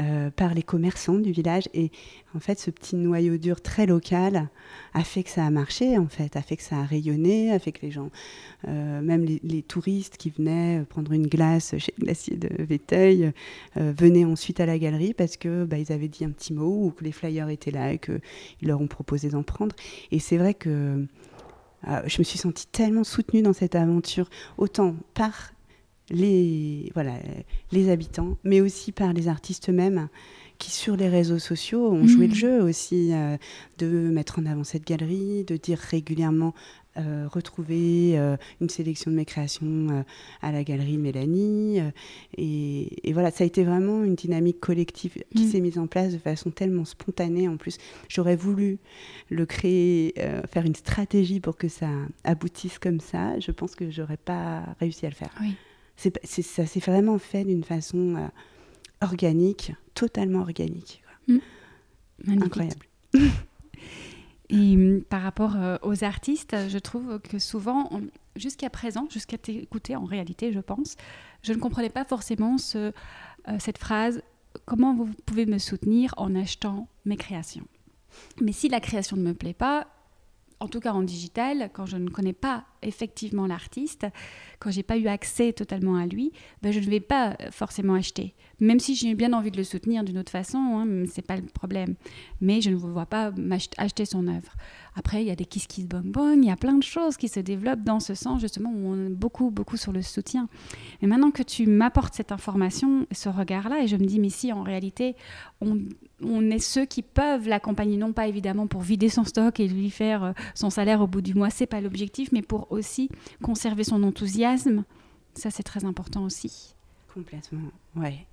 Speaker 2: Euh, par les commerçants du village. Et en fait, ce petit noyau dur très local a fait que ça a marché, en fait, a fait que ça a rayonné, a fait que les gens, euh, même les, touristes qui venaient prendre une glace chez le glacier de Véteuil, euh, venaient ensuite à la galerie parce que bah, ils avaient dit un petit mot ou que les flyers étaient là et qu'ils leur ont proposé d'en prendre. Et c'est vrai que je me suis sentie tellement soutenue dans cette aventure, autant par les, voilà, les habitants, mais aussi par les artistes eux-mêmes qui, sur les réseaux sociaux, ont joué le mmh. jeu aussi, euh, de mettre en avant cette galerie, de dire régulièrement euh, retrouver euh, une sélection de mes créations à la galerie de Mélanie. Et, voilà, ça a été vraiment une dynamique collective qui mm. s'est mise en place de façon tellement spontanée. En plus, j'aurais voulu le créer, faire une stratégie pour que ça aboutisse comme ça. Je pense que j'aurais pas réussi à le faire.
Speaker 1: Oui.
Speaker 2: C'est, ça s'est vraiment fait d'une façon organique, totalement organique.
Speaker 1: Mm.
Speaker 2: Incroyable.
Speaker 1: Et hum, par rapport euh, aux artistes, je trouve que souvent, jusqu'à présent, jusqu'à t'écouter en réalité, je pense, je ne comprenais pas forcément ce, euh, cette phrase comment vous pouvez me soutenir en achetant mes créations? Mais si la création ne me plaît pas, en tout cas en digital, quand je ne connais pas effectivement l'artiste, quand j'ai pas eu accès totalement à lui, ben je ne vais pas forcément acheter. Même si j'ai bien envie de le soutenir d'une autre façon, hein, c'est pas le problème. Mais je ne vois pas acheter son œuvre. Après, il y a des kiss kiss bong bong, il y a plein de choses qui se développent dans ce sens justement où on est beaucoup beaucoup sur le soutien. Mais maintenant que tu m'apportes cette information, ce regard-là, et je me dis mais si en réalité on, on est ceux qui peuvent l'accompagner, non pas évidemment pour vider son stock et lui faire euh, son salaire au bout du mois, c'est pas l'objectif, mais pour aussi conserver son enthousiasme. Ça c'est très important aussi.
Speaker 2: Complètement, ouais.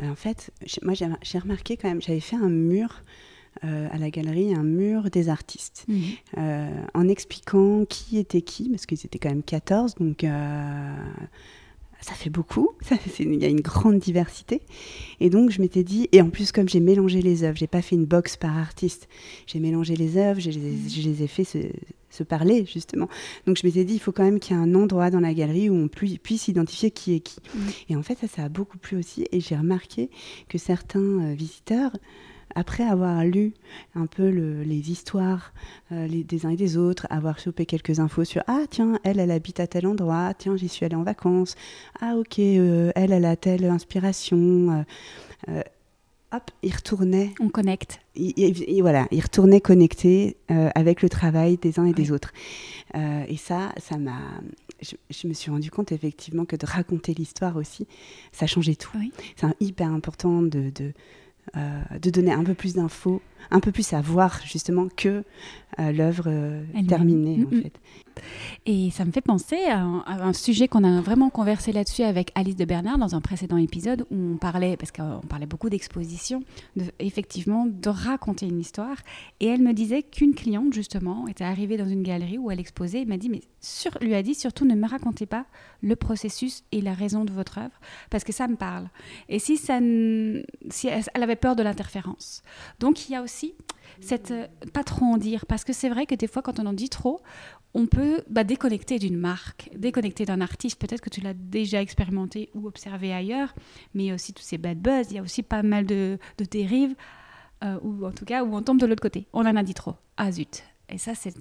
Speaker 2: Euh, en fait, moi j'ai remarqué quand même, j'avais fait un mur euh, à la galerie un mur des artistes,
Speaker 1: mhm.
Speaker 2: euh, en expliquant qui était qui, parce qu'ils étaient quand même 14, donc euh, ça fait beaucoup, il y a une grande diversité. Et donc je m'étais dit, et en plus comme j'ai mélangé les œuvres, j'ai pas fait une box par artiste, j'ai mélangé les œuvres, je les, mhm. ai fait se, parler justement. Donc je m'étais dit, il faut quand même qu'il y ait un endroit dans la galerie où on puisse identifier qui est qui.
Speaker 1: Mhm.
Speaker 2: Et en fait ça, ça a beaucoup plu aussi, et j'ai remarqué que certains visiteurs après avoir lu un peu les histoires euh, des uns et des autres, avoir chopé quelques infos sur Ah, tiens, elle, elle habite à tel endroit, tiens, j'y suis allée en vacances, ah, ok, euh, elle, elle a telle inspiration. Euh, hop, il retournait.
Speaker 1: On connecte.
Speaker 2: Et, voilà, il retournait connecté avec le travail des uns et des autres. et ça, ça m'a. Je, me suis rendu compte effectivement que de raconter l'histoire aussi, ça changeait tout. C'est hyper important de, de euh, de donner un peu plus d'infos, un peu plus à voir justement que euh, l'œuvre euh, terminée en fait.
Speaker 1: Et ça me fait penser à un, sujet qu'on a vraiment conversé là-dessus avec Alice de Bernard dans un précédent épisode où on parlait, parce qu'on parlait beaucoup d'exposition, de, effectivement de raconter une histoire. Et elle me disait qu'une cliente justement était arrivée dans une galerie où elle exposait et m'a dit, mais sur, lui a dit surtout ne me racontez pas le processus et la raison de votre œuvre parce que ça me parle. Et si ça, si elle avait peur de l'interférence. Donc il y a aussi cette euh, pas trop en dire parce que c'est vrai que des fois quand on en dit trop on peut bah, déconnecter d'une marque déconnecter d'un artiste. Peut-être que tu l'as déjà expérimenté ou observé ailleurs mais il y a aussi tous ces bad buzz. Il y a aussi pas mal de, dérives euh, ou en tout cas où on tombe de l'autre côté. On en a dit trop. Ah zut. Et ça c'est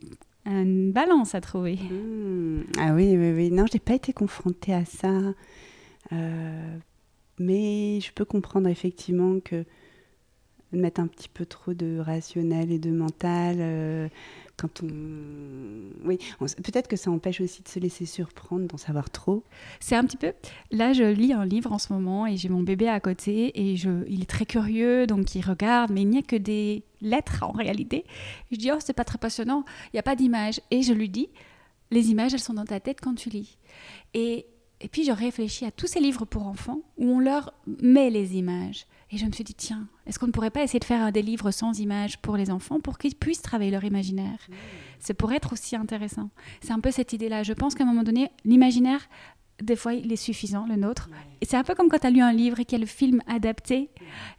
Speaker 1: une balance à trouver.
Speaker 2: Mmh. ah oui oui oui. Non j'ai pas été confrontée à ça. Euh, mais je peux comprendre effectivement que mettre un petit peu trop de rationnel et de mental. Euh, on... Peut-être que ça empêche aussi de se laisser surprendre, d'en savoir trop.
Speaker 1: C'est un petit peu... Là, je lis un livre en ce moment et j'ai mon bébé à côté et je... il est très curieux, donc il regarde, mais il n'y a que des lettres en réalité. Je dis, oh, c'est pas très passionnant, il n'y a pas d'image. Et je lui dis, les images, elles sont dans ta tête quand tu lis. Et, et puis, je réfléchis à tous ces livres pour enfants où on leur met les images. Et je me suis dit, tiens, est-ce qu'on ne pourrait pas essayer de faire des livres sans images pour les enfants pour qu'ils puissent travailler leur imaginaire? C'est pour être aussi intéressant. C'est un peu cette idée-là. Je pense qu'à un moment donné, l'imaginaire, des fois, il est suffisant, le nôtre. Et c'est un peu comme quand tu as lu un livre et qu'il y a le film adapté.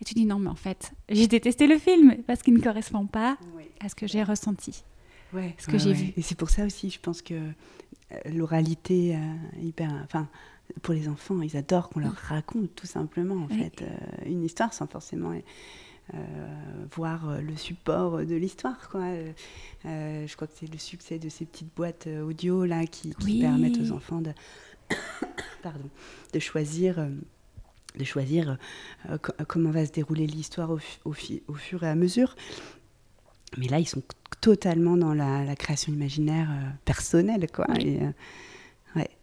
Speaker 1: Et tu dis, non, mais en fait, j'ai détesté le film parce qu'il ne correspond pas à ce que j'ai ressenti.
Speaker 2: Ouais,
Speaker 1: ce que j'ai vu.
Speaker 2: Et c'est pour ça aussi, je pense que euh, l'oralité, euh, hyper, enfin, pour les enfants, ils adorent qu'on leur raconte tout simplement en fait euh, une histoire sans forcément euh, voir euh, le support de l'histoire. Quoi. je crois que c'est le succès de ces petites boîtes audio là qui, permettent aux enfants de, pardon, de choisir. de choisir comment va se dérouler l'histoire au, au, au, fur et à mesure. Mais là, ils sont totalement dans la, création imaginaire personnelle. Quoi. Et,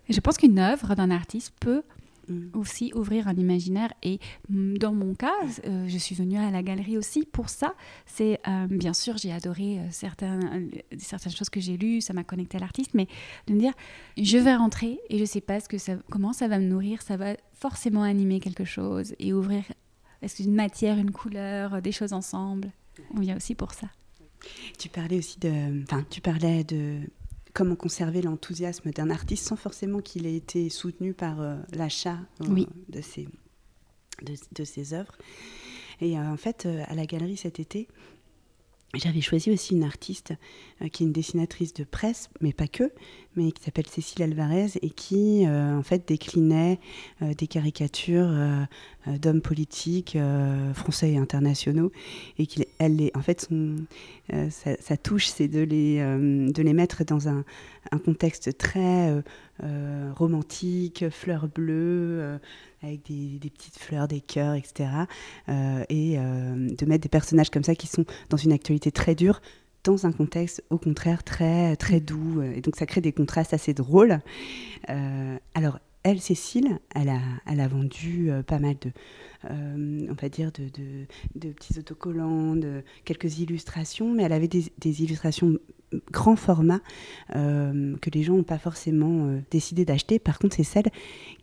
Speaker 1: je pense qu'une œuvre d'un artiste peut Mm. Aussi ouvrir un imaginaire. Et mm, dans mon cas, euh, je suis venue à la galerie aussi pour ça. C'est euh, bien sûr, j'ai adoré euh, certaines, certaines choses que j'ai lues, ça m'a connecté à l'artiste, mais de me dire, je vais rentrer et je sais pas ce que ça, comment ça va me nourrir, ça va forcément animer quelque chose et ouvrir est-ce qu'une matière, une couleur, des choses ensemble. On vient aussi pour ça.
Speaker 2: Tu parlais aussi de, enfin, tu parlais de comment conserver l'enthousiasme d'un artiste sans forcément qu'il ait été soutenu par euh, l'achat euh, de, ses, de, ses œuvres. Et euh, en fait, à la galerie cet été, j'avais choisi aussi une artiste qui est une dessinatrice de presse, mais pas que, mais qui s'appelle Cécile Alvarez et qui en fait déclinait des caricatures d'hommes politiques français et internationaux et qu'elle est en fait sa, touche c'est de les de les mettre dans un contexte très romantique, fleurs bleues avec des, des, petites fleurs, des cœurs, etc. et de mettre des personnages comme ça qui sont dans une actualité très dure dans un contexte au contraire très très doux et donc ça crée des contrastes assez drôles. alors elle, Cécile, elle a, vendu euh, pas mal de, euh, on va dire, de, petits autocollants, de quelques illustrations, mais elle avait des, illustrations grand format euh, que les gens n'ont pas forcément décidé d'acheter. Par contre, c'est celle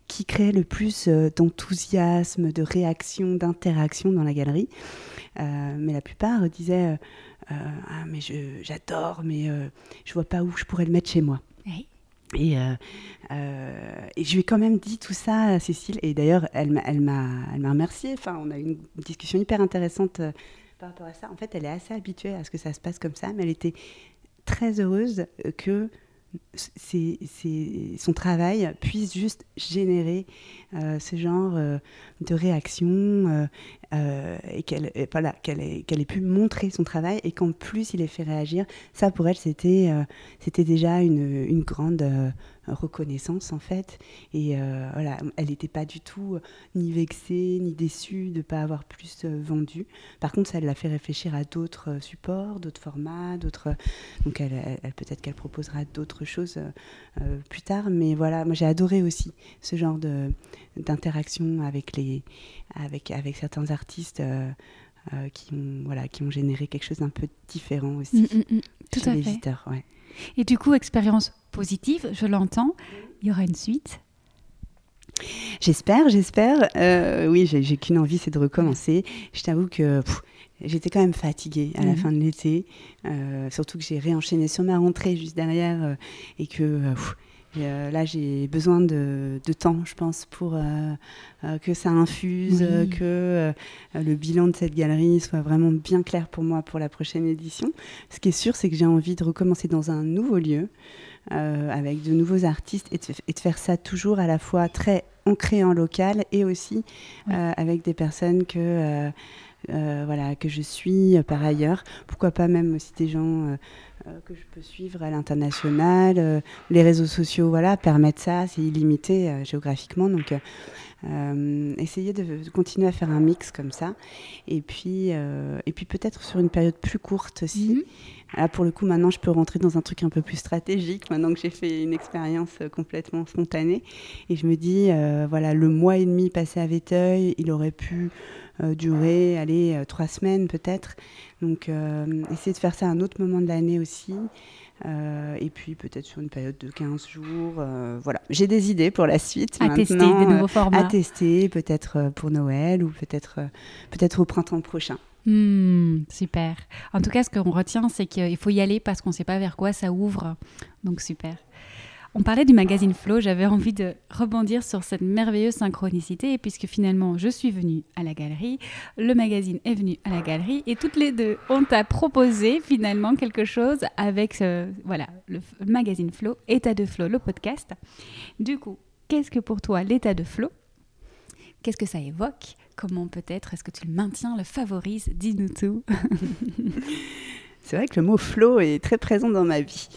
Speaker 2: qui crée le plus d'enthousiasme, de réaction, d'interaction dans la galerie. mais la plupart disaient Ah, mais j'adore, mais je vois pas où je pourrais le mettre chez moi. Et, euh, euh, et, je lui ai quand même dit tout ça à Cécile. Et d'ailleurs, elle m'a, elle m'a, remercié. Enfin, on a eu une discussion hyper intéressante euh, par rapport à ça. En fait, elle est assez habituée à ce que ça se passe comme ça, mais elle était très heureuse que son travail puisse juste générer euh, ce genre euh, de réaction euh, et qu'elle voilà, ait, ait pu montrer son travail et qu'en plus il ait fait réagir. Ça pour elle c'était c'était déjà une, une grande reconnaissance en fait. Et euh, voilà, elle n'était pas du tout euh, ni vexée ni déçue de ne pas avoir plus euh, vendu. Par contre, ça l'a fait réfléchir à d'autres supports, d'autres formats, d'autres. Donc, elle, peut-être qu'elle proposera d'autres choses plus tard. Mais voilà, moi j'ai adoré aussi ce genre de d'interaction avec les avec avec certains artistes. qui ont voilà qui ont généré quelque chose d'un peu différent aussi mm, mm, mm.
Speaker 1: tout à les fait. visiteurs ouais. Et du coup, expérience positive, je l'entends. Il y aura une suite.
Speaker 2: J'espère, j'espère. Euh, oui, j'ai qu'une envie, c'est de recommencer. Je t'avoue que j'étais quand même fatiguée à la mhm. fin de l'été, euh, surtout que j'ai réenchaîné sur ma rentrée juste derrière euh, et que là j'ai besoin de, temps, je pense, pour que ça infuse, que le bilan de cette galerie soit vraiment bien clair pour moi pour la prochaine édition. Ce qui est sûr, c'est que j'ai envie de recommencer dans un nouveau lieu. Euh, avec de nouveaux artistes et de, faire ça toujours à la fois très ancré en local et aussi euh, avec des personnes que, euh, voilà, que je suis par ailleurs. Pourquoi pas même aussi des gens que je peux suivre à l'international. les réseaux sociaux voilà, permettent ça, c'est illimité géographiquement. Donc essayer de, continuer à faire un mix comme ça. Et puis, et puis peut-être sur une période plus courte aussi. Mhm. Là, pour le coup, maintenant, je peux rentrer dans un truc un peu plus stratégique, maintenant que j'ai fait une expérience euh, complètement spontanée. Et je me dis, euh, voilà, le mois et demi passé à Véteuil, il aurait pu euh, durer, aller trois semaines peut-être. Donc, essayer de faire ça à un autre moment de l'année aussi. et puis peut-être sur une période de 15 jours. voilà, j'ai des idées pour la suite.
Speaker 1: À tester des nouveaux formats.
Speaker 2: À tester, peut-être pour Noël ou peut-être peut-être au printemps prochain.
Speaker 1: Hmm, super. En tout cas, ce qu'on retient, c'est qu'il faut y aller parce qu'on ne sait pas vers quoi ça ouvre. Donc super. On parlait du magazine Flow, j'avais envie de rebondir sur cette merveilleuse synchronicité, puisque finalement je suis venue à la galerie, le magazine est venu à la galerie, et toutes les deux, on t'a proposé finalement quelque chose avec voilà, le magazine Flow, État de Flow, le podcast. Du coup, qu'est-ce que pour toi l'état de Flow? Qu'est-ce que ça évoque? Comment peut-être est-ce que tu le maintiens, le favorises Dis-nous tout.
Speaker 2: C'est vrai que le mot flow est très présent dans ma vie.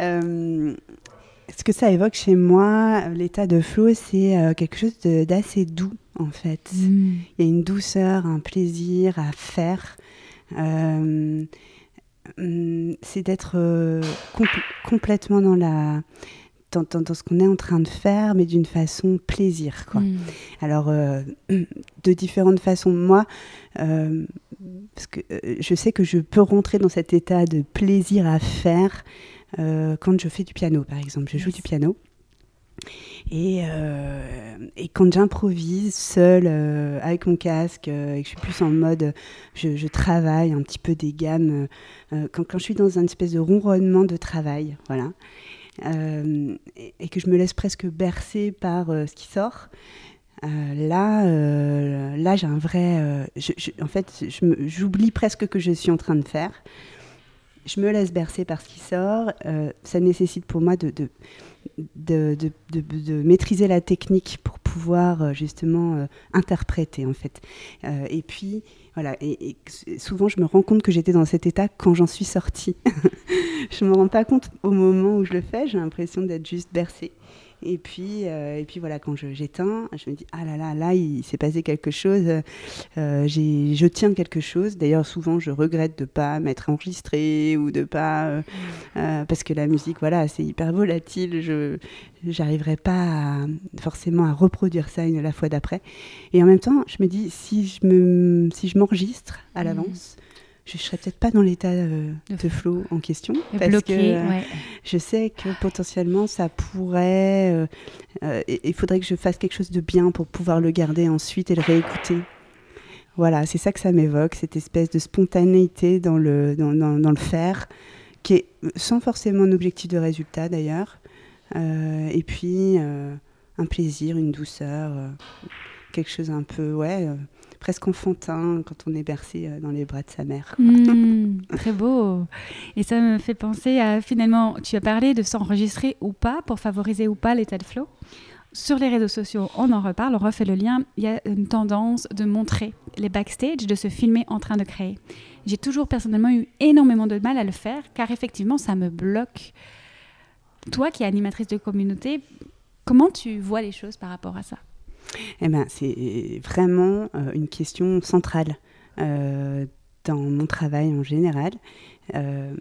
Speaker 2: Euh, ce que ça évoque chez moi, l'état de flow, c'est euh, quelque chose d'assez doux en fait. Mm. Il y a une douceur, un plaisir à faire. Euh, mm, c'est d'être complètement dans la dans, ce qu'on est en train de faire, mais d'une façon plaisir. Quoi. Mm. Alors, euh, de différentes façons. Moi, euh, parce que je sais que je peux rentrer dans cet état de plaisir à faire quand je fais du piano, par exemple. Je joue du piano. Et, euh, et, quand j'improvise seule euh, avec mon casque euh, et que je suis plus en mode je, travaille un petit peu des gammes, quand, quand, je suis dans une espèce de ronronnement de travail, voilà, et, que je me laisse presque bercer par ce qui sort, là, là j'ai un vrai. en fait, j'oublie presque que je suis en train de faire. Je me laisse bercer par ce qui sort. ça nécessite pour moi de, maîtriser la technique pour pouvoir euh, justement euh, interpréter en fait. Euh, et puis voilà, et, souvent je me rends compte que j'étais dans cet état quand j'en suis sortie. je me rends pas compte au moment où je le fais, j'ai l'impression d'être juste bercée. Et puis, euh, et puis voilà, quand j'éteins, je, me dis ah là là, là il s'est passé quelque chose. Euh, je tiens quelque chose. D'ailleurs, souvent, je regrette de pas m'être enregistré ou de pas euh, parce que la musique, voilà, c'est hyper volatile. Je n'arriverai pas forcément à reproduire ça une la fois d'après. Et en même temps, je me dis si je me si je m'enregistre à mmh. Je serais peut-être pas dans l'état euh, de flow en question parce
Speaker 1: bloqué,
Speaker 2: que je sais que potentiellement ça pourrait euh, euh, il faudrait que je fasse quelque chose de bien pour pouvoir le garder ensuite et le réécouter. Voilà c'est ça que ça m'évoque cette espèce de spontanéité dans le dans, dans, le faire qui est sans forcément un objectif de résultat d'ailleurs. Et puis un plaisir une douceur quelque chose un peu ouais presque enfantin quand on est bercé euh, dans les bras de sa mère.
Speaker 1: Hmm, très beau. Et ça me fait penser à finalement, tu as parlé de s'enregistrer ou pas pour favoriser ou pas l'état de flow. Sur les réseaux sociaux, on en reparle, on refait le lien. Il y a une tendance de montrer les backstage, de se filmer en train de créer. J'ai toujours personnellement eu énormément de mal à le faire car effectivement, ça me bloque. Toi qui es animatrice de communauté, comment tu vois les choses par rapport à ça?
Speaker 2: Eh ben, c'est vraiment euh, une question centrale euh, dans mon travail en général, euh,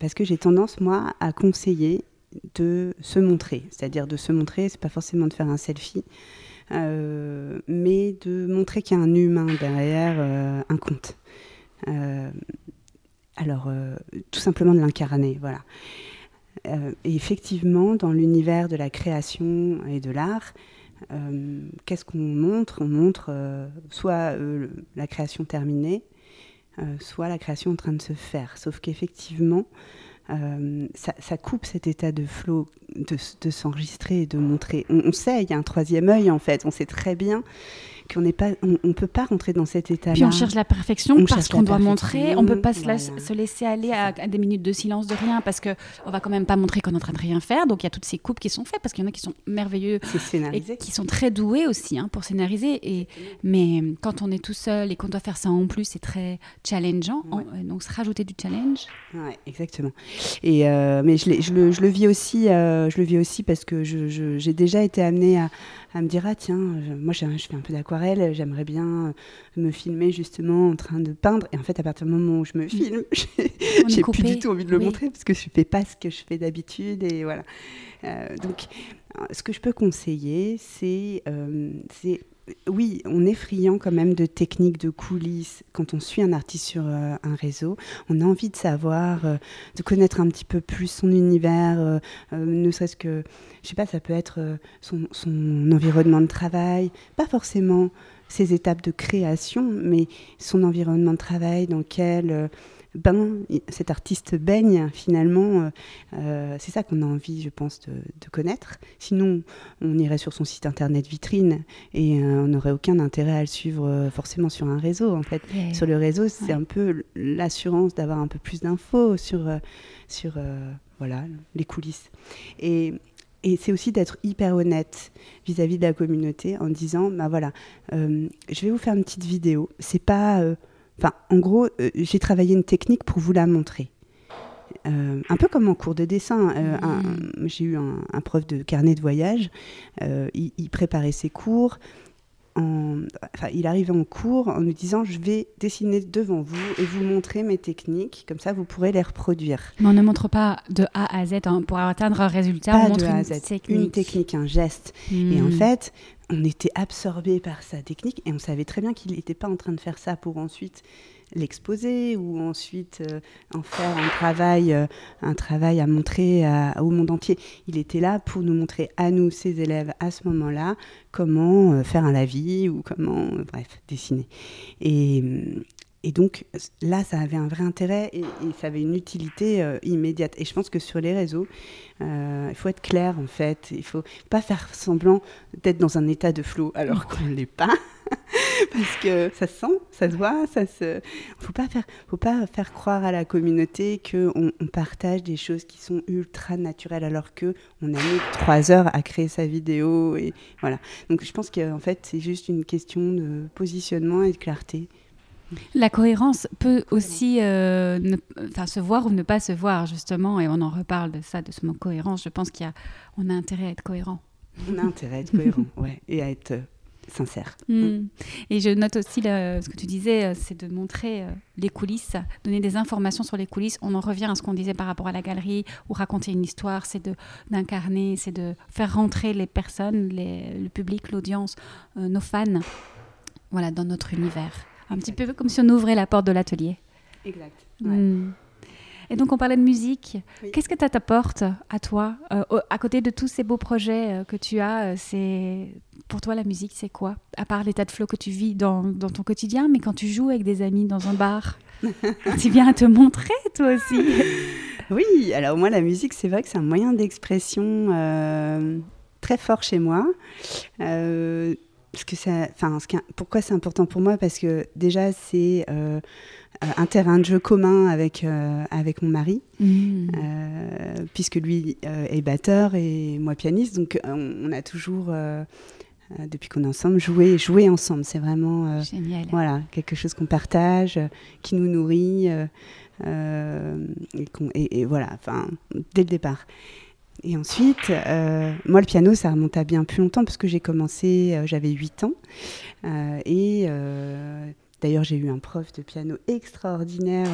Speaker 2: parce que j'ai tendance, moi, à conseiller de se montrer. C'est-à-dire de se montrer, c'est pas forcément de faire un selfie, mais de montrer qu'il y a un humain derrière un compte. alors, tout simplement de l'incarner, voilà. et effectivement, dans l'univers de la création et de l'art, qu'est-ce qu'on montre? On montre euh, soit euh, la création terminée, soit la création en train de se faire. Sauf qu'effectivement, ça, coupe cet état de flow, de, s'enregistrer et de montrer. On, on, sait, il y a un troisième œil en fait, on sait très bien qu'on n'est pas, on, ne peut pas rentrer dans cet état-là.
Speaker 1: Puis on cherche la perfection parce qu'on doit montrer. On peut pas se, laisser aller à, des minutes de silence de rien parce que on va quand même pas montrer qu'on est en train de rien faire. Donc il y a toutes ces coupes qui sont faites parce qu'il y en a qui sont merveilleux et qui sont très doués aussi hein, pour scénariser. Et mais quand on est tout seul et qu'on doit faire ça en plus, c'est très challengeant. donc se rajouter du challenge.
Speaker 2: Ouais, exactement. Et euh, mais je, je, le, je, le, vis aussi, euh, je le vis aussi parce que j'ai déjà été amenée à, à me dire ah tiens, moi je fais un peu j'aimerais bien me filmer justement en train de peindre. Et en fait, à partir du moment où je me mm. filme, j'ai plus du tout envie de le montrer parce que je fais pas ce que je fais d'habitude et voilà. Euh, donc, ce que je peux conseiller, c'est euh, oui, on est friand quand même de techniques, de coulisses. Quand on suit un artiste sur euh, un réseau, on a envie de savoir, euh, de connaître un petit peu plus son univers, euh, ne serait-ce que, je sais pas, ça peut être son, son, environnement de travail, pas forcément ses étapes de création, mais son environnement de travail dans lequel ben, cet artiste baigne finalement. Euh, euh, c'est ça qu'on a envie, je pense, de, connaître. Sinon, on irait sur son site internet vitrine et euh, on n'aurait aucun intérêt à le suivre forcément sur un réseau. En fait, sur le réseau, c'est un peu l'assurance d'avoir un peu plus d'infos sur sur voilà les coulisses. Et et c'est aussi d'être hyper honnête vis-à-vis de la communauté en disant, bah voilà, je vais vous faire une petite vidéo. C'est pas Enfin, en gros, euh, j'ai travaillé une technique pour vous la montrer. Euh, un peu comme en cours de dessin. Euh, j'ai eu un, prof de carnet de voyage. Il, préparait ses cours. en, enfin, il arrivait en cours en nous disant je vais dessiner devant vous et vous montrer mes techniques, comme ça vous pourrez les reproduire.
Speaker 1: Mais on ne montre pas de A à Z hein, pour atteindre un résultat,
Speaker 2: Pas
Speaker 1: on
Speaker 2: de
Speaker 1: montre
Speaker 2: A à
Speaker 1: une
Speaker 2: Z,
Speaker 1: technique.
Speaker 2: une technique, un geste. Et en
Speaker 1: Hmm.
Speaker 2: fait, on était absorbé par sa technique et on savait très bien qu'il n'était pas en train de faire ça pour ensuite l'exposer ou ensuite euh, en faire un travail, euh, un travail à montrer au monde entier. Il était là pour nous montrer à nous, ses élèves, à ce moment-là, comment euh, faire un lavis ou comment, bref, dessiner. Et, hum, et donc là, ça avait un vrai intérêt et, et ça avait une utilité euh, immédiate. Et je pense que sur les réseaux, euh, il faut être clair en fait. Il faut pas faire semblant d'être dans un état de flow alors qu'on ne l'est pas. Parce que ça se sent, ça se voit, ça se. Faut pas faire, faut pas faire croire à la communauté que on, on partage des choses qui sont ultra naturelles alors que on a mis trois heures à créer sa vidéo et voilà. Donc je pense qu'en fait c'est juste une question de positionnement et de clarté.
Speaker 1: La cohérence peut aussi euh, ne- enfin, se voir ou ne pas se voir, justement, et on en reparle de ça, de ce mot cohérence. Je pense qu'on a, intérêt à être cohérent.
Speaker 2: On a intérêt à être cohérent, ouais, et à être euh, sincère.
Speaker 1: Mm. Et je note aussi ce que tu disais, euh, c'est de montrer euh, les coulisses, donner des informations sur les coulisses. On en revient à ce qu'on disait par rapport à la galerie ou raconter une histoire, c'est de d'incarner, c'est de faire rentrer les personnes, les- le public, l'audience, euh, nos fans, voilà, dans notre univers. Un petit peu comme si on ouvrait la porte de l'atelier.
Speaker 2: Exact.
Speaker 1: Mm. Et donc on parlait de musique.
Speaker 2: Oui.
Speaker 1: Qu'est-ce que ça t'apporte à toi, euh, à côté de tous ces beaux projets euh, que tu as euh, C'est pour toi la musique, c'est quoi? À part l'état de flow que tu vis dans, dans ton quotidien, mais quand tu joues avec des amis dans un bar, tu viens à te montrer toi aussi.
Speaker 2: Oui, alors moi la musique, c'est vrai que c'est un moyen d'expression euh, très fort chez moi. Euh, parce que ça, enfin, ce pourquoi c'est important pour moi? Parce que déjà c'est euh, un terrain de jeu commun avec euh, avec mon mari,
Speaker 1: Mm.
Speaker 2: euh, puisque lui euh, est batteur et moi pianiste, donc on, on a toujours euh, euh, depuis qu'on est ensemble joué joué ensemble. C'est vraiment euh, voilà, quelque chose qu'on partage, euh, qui nous nourrit, euh, euh, et- et voilà, enfin, dès le départ. Et ensuite, euh, moi, le piano, ça remonte à bien plus longtemps, parce que j'ai commencé, euh, j'avais 8 ans, euh, et d'ailleurs, j'ai eu un prof de piano extraordinaire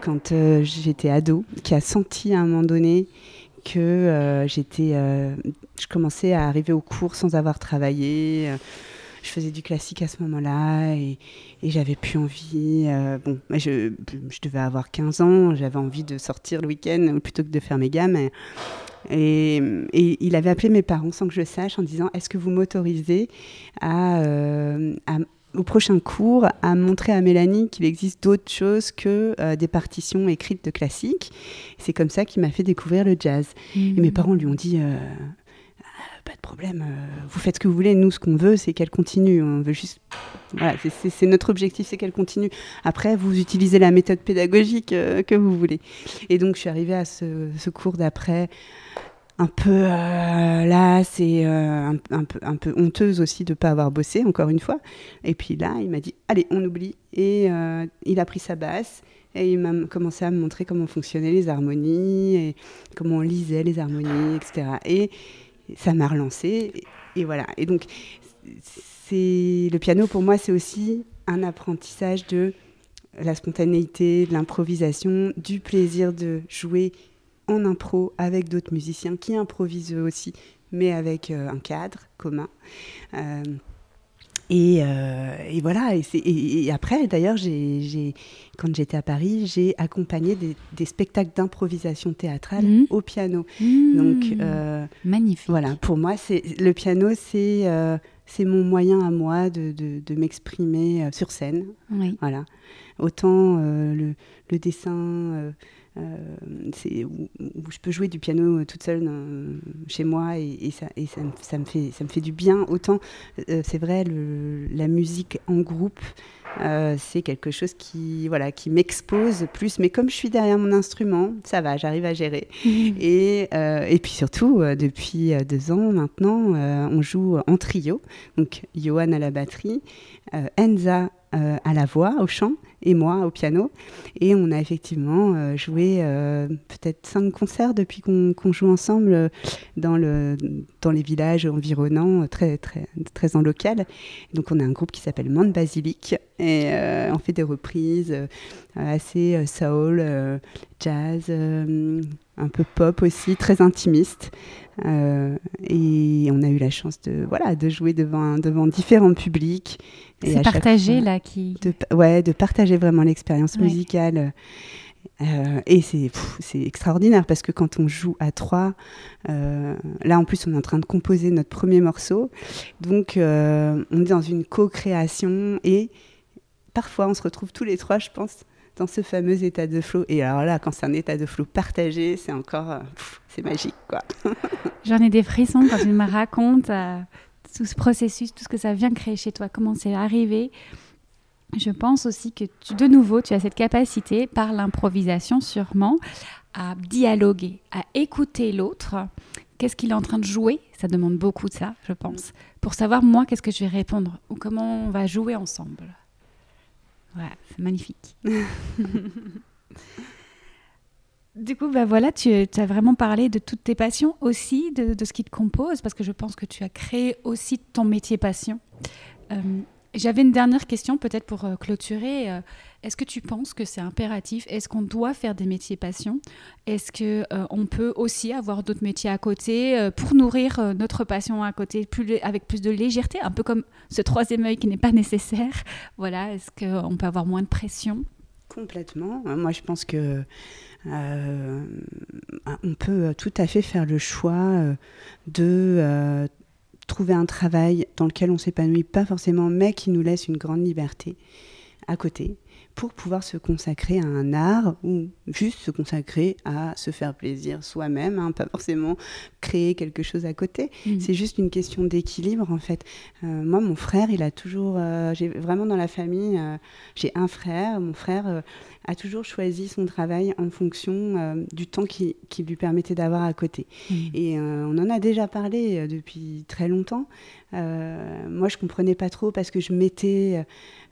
Speaker 2: quand j'étais ado, qui a senti à un moment donné que j'étais, je commençais à arriver au cours sans avoir travaillé. Je faisais du classique à ce moment-là et, et j'avais plus envie. euh, bon, je, je devais avoir 15 ans, j'avais envie de sortir le week-end plutôt que de faire mes gammes. Et, et- et il avait appelé mes parents sans que je le sache en disant Est-ce que vous m'autorisez à, euh, à- au prochain cours à montrer à Mélanie qu'il existe d'autres choses que euh, des partitions écrites de classique C'est comme ça qu'il m'a fait découvrir le jazz.
Speaker 1: Mm.
Speaker 2: Et mes parents lui ont dit euh, pas de problème, euh, vous faites ce que vous voulez. Nous, ce qu'on veut, c'est qu'elle continue. On veut juste, voilà, c'est- notre objectif, c'est qu'elle continue. Après, vous utilisez la méthode pédagogique euh, que vous voulez. Et donc, je suis arrivée à ce, ce cours d'après. Un peu euh, là, c'est un, un peu, un peu honteuse aussi de ne pas avoir bossé, encore une fois. Et puis là, il m'a dit Allez, on oublie. Et euh, il a pris sa basse et il m'a commencé à me montrer comment fonctionnaient les harmonies, et comment on lisait les harmonies, etc. Et ça m'a relancé. Et, voilà. Et donc, c'est le piano pour moi, c'est aussi un apprentissage de la spontanéité, de l'improvisation, du plaisir de jouer en impro avec d'autres musiciens qui improvisent eux aussi, mais avec euh, un cadre commun. Euh, et, euh, et voilà, et, et- après, d'ailleurs, j'ai- quand j'étais à Paris, j'ai accompagné des, des spectacles d'improvisation théâtrale
Speaker 1: Mhm.
Speaker 2: au piano.
Speaker 1: Mm.
Speaker 2: Donc euh,
Speaker 1: magnifique.
Speaker 2: voilà, pour moi, c'est, le piano, c'est, euh, c'est mon moyen à moi de, de- de m'exprimer euh, sur scène.
Speaker 1: Oui.
Speaker 2: Voilà. Autant le, le dessin, c'est où, où je peux jouer du piano euh, toute seule chez moi et, et ça, et ça, me- ça me fait, ça me fait du bien. Autant, euh, c'est vrai, le- la musique en groupe, euh, c'est quelque chose qui, voilà, qui m'expose plus. Mais comme je suis derrière mon instrument, ça va, j'arrive à gérer. Et, euh, et puis surtout, euh, depuis euh, deux ans maintenant, euh, on joue en trio. Donc, Johan à la batterie, euh, à la voix, au chant, et moi au piano. Et on a effectivement joué peut-être cinq concerts depuis qu'on joue ensemble dans, le, dans les villages environnants, très, très, très en local. Donc on a un groupe qui s'appelle Monde Basilic et on fait des reprises assez soul, jazz, un peu pop aussi, très intimiste. Euh, et on a eu la chance de, voilà, de jouer devant, devant différents publics.
Speaker 1: C'est partagé là qui.
Speaker 2: De, ouais, de partager vraiment l'expérience musicale. Euh, et c'est extraordinaire parce que quand on joue à trois, euh, là en plus on est en train de composer notre premier morceau, donc on est dans une co-création et parfois on se retrouve tous les trois, je pense, dans ce fameux état de flow. Et alors là, quand c'est un état de flow partagé, c'est encore, euh, c'est magique, quoi.
Speaker 1: J'en ai des frissons quand tu me racontes euh, tout ce processus, tout ce que ça vient créer chez toi, comment c'est arrivé. Je pense aussi que de nouveau, tu as cette capacité, par l'improvisation sûrement, à dialoguer, à écouter l'autre. Qu'est-ce qu'il est en train de jouer? Ça demande beaucoup de ça, je pense, pour savoir moi qu'est-ce que je vais répondre ou comment on va jouer ensemble. Ouais, c'est magnifique. du coup, bah voilà, tu, as vraiment parlé de toutes tes passions aussi, de, ce qui te compose, parce que je pense que tu as créé aussi ton métier passion. Euh, j'avais une dernière question peut-être pour euh, clôturer. Euh, est-ce que tu penses que c'est impératif? Est-ce qu'on doit faire des métiers passion? Est-ce que euh, on peut aussi avoir d'autres métiers à côté pour nourrir notre passion à côté avec plus de légèreté, un peu comme ce troisième œil qui n'est pas nécessaire? Voilà, est-ce qu'on peut avoir moins de pression?
Speaker 2: Complètement. Moi, je pense que on peut tout à fait faire le choix de trouver un travail dans lequel on s'épanouit pas forcément, mais qui nous laisse une grande liberté à côté pour pouvoir se consacrer à un art ou juste se consacrer à se faire plaisir soi-même, hein, pas forcément créer quelque chose à côté. Mmh. C'est juste une question d'équilibre en fait. Euh, moi, mon frère, il a toujours, euh, j'ai vraiment dans la famille, euh, j'ai un frère, mon frère a toujours choisi son travail en fonction du temps qui, qui, lui permettait d'avoir à côté. Mmh. Et on en a déjà parlé depuis très longtemps. moi, je comprenais pas trop parce que je mettais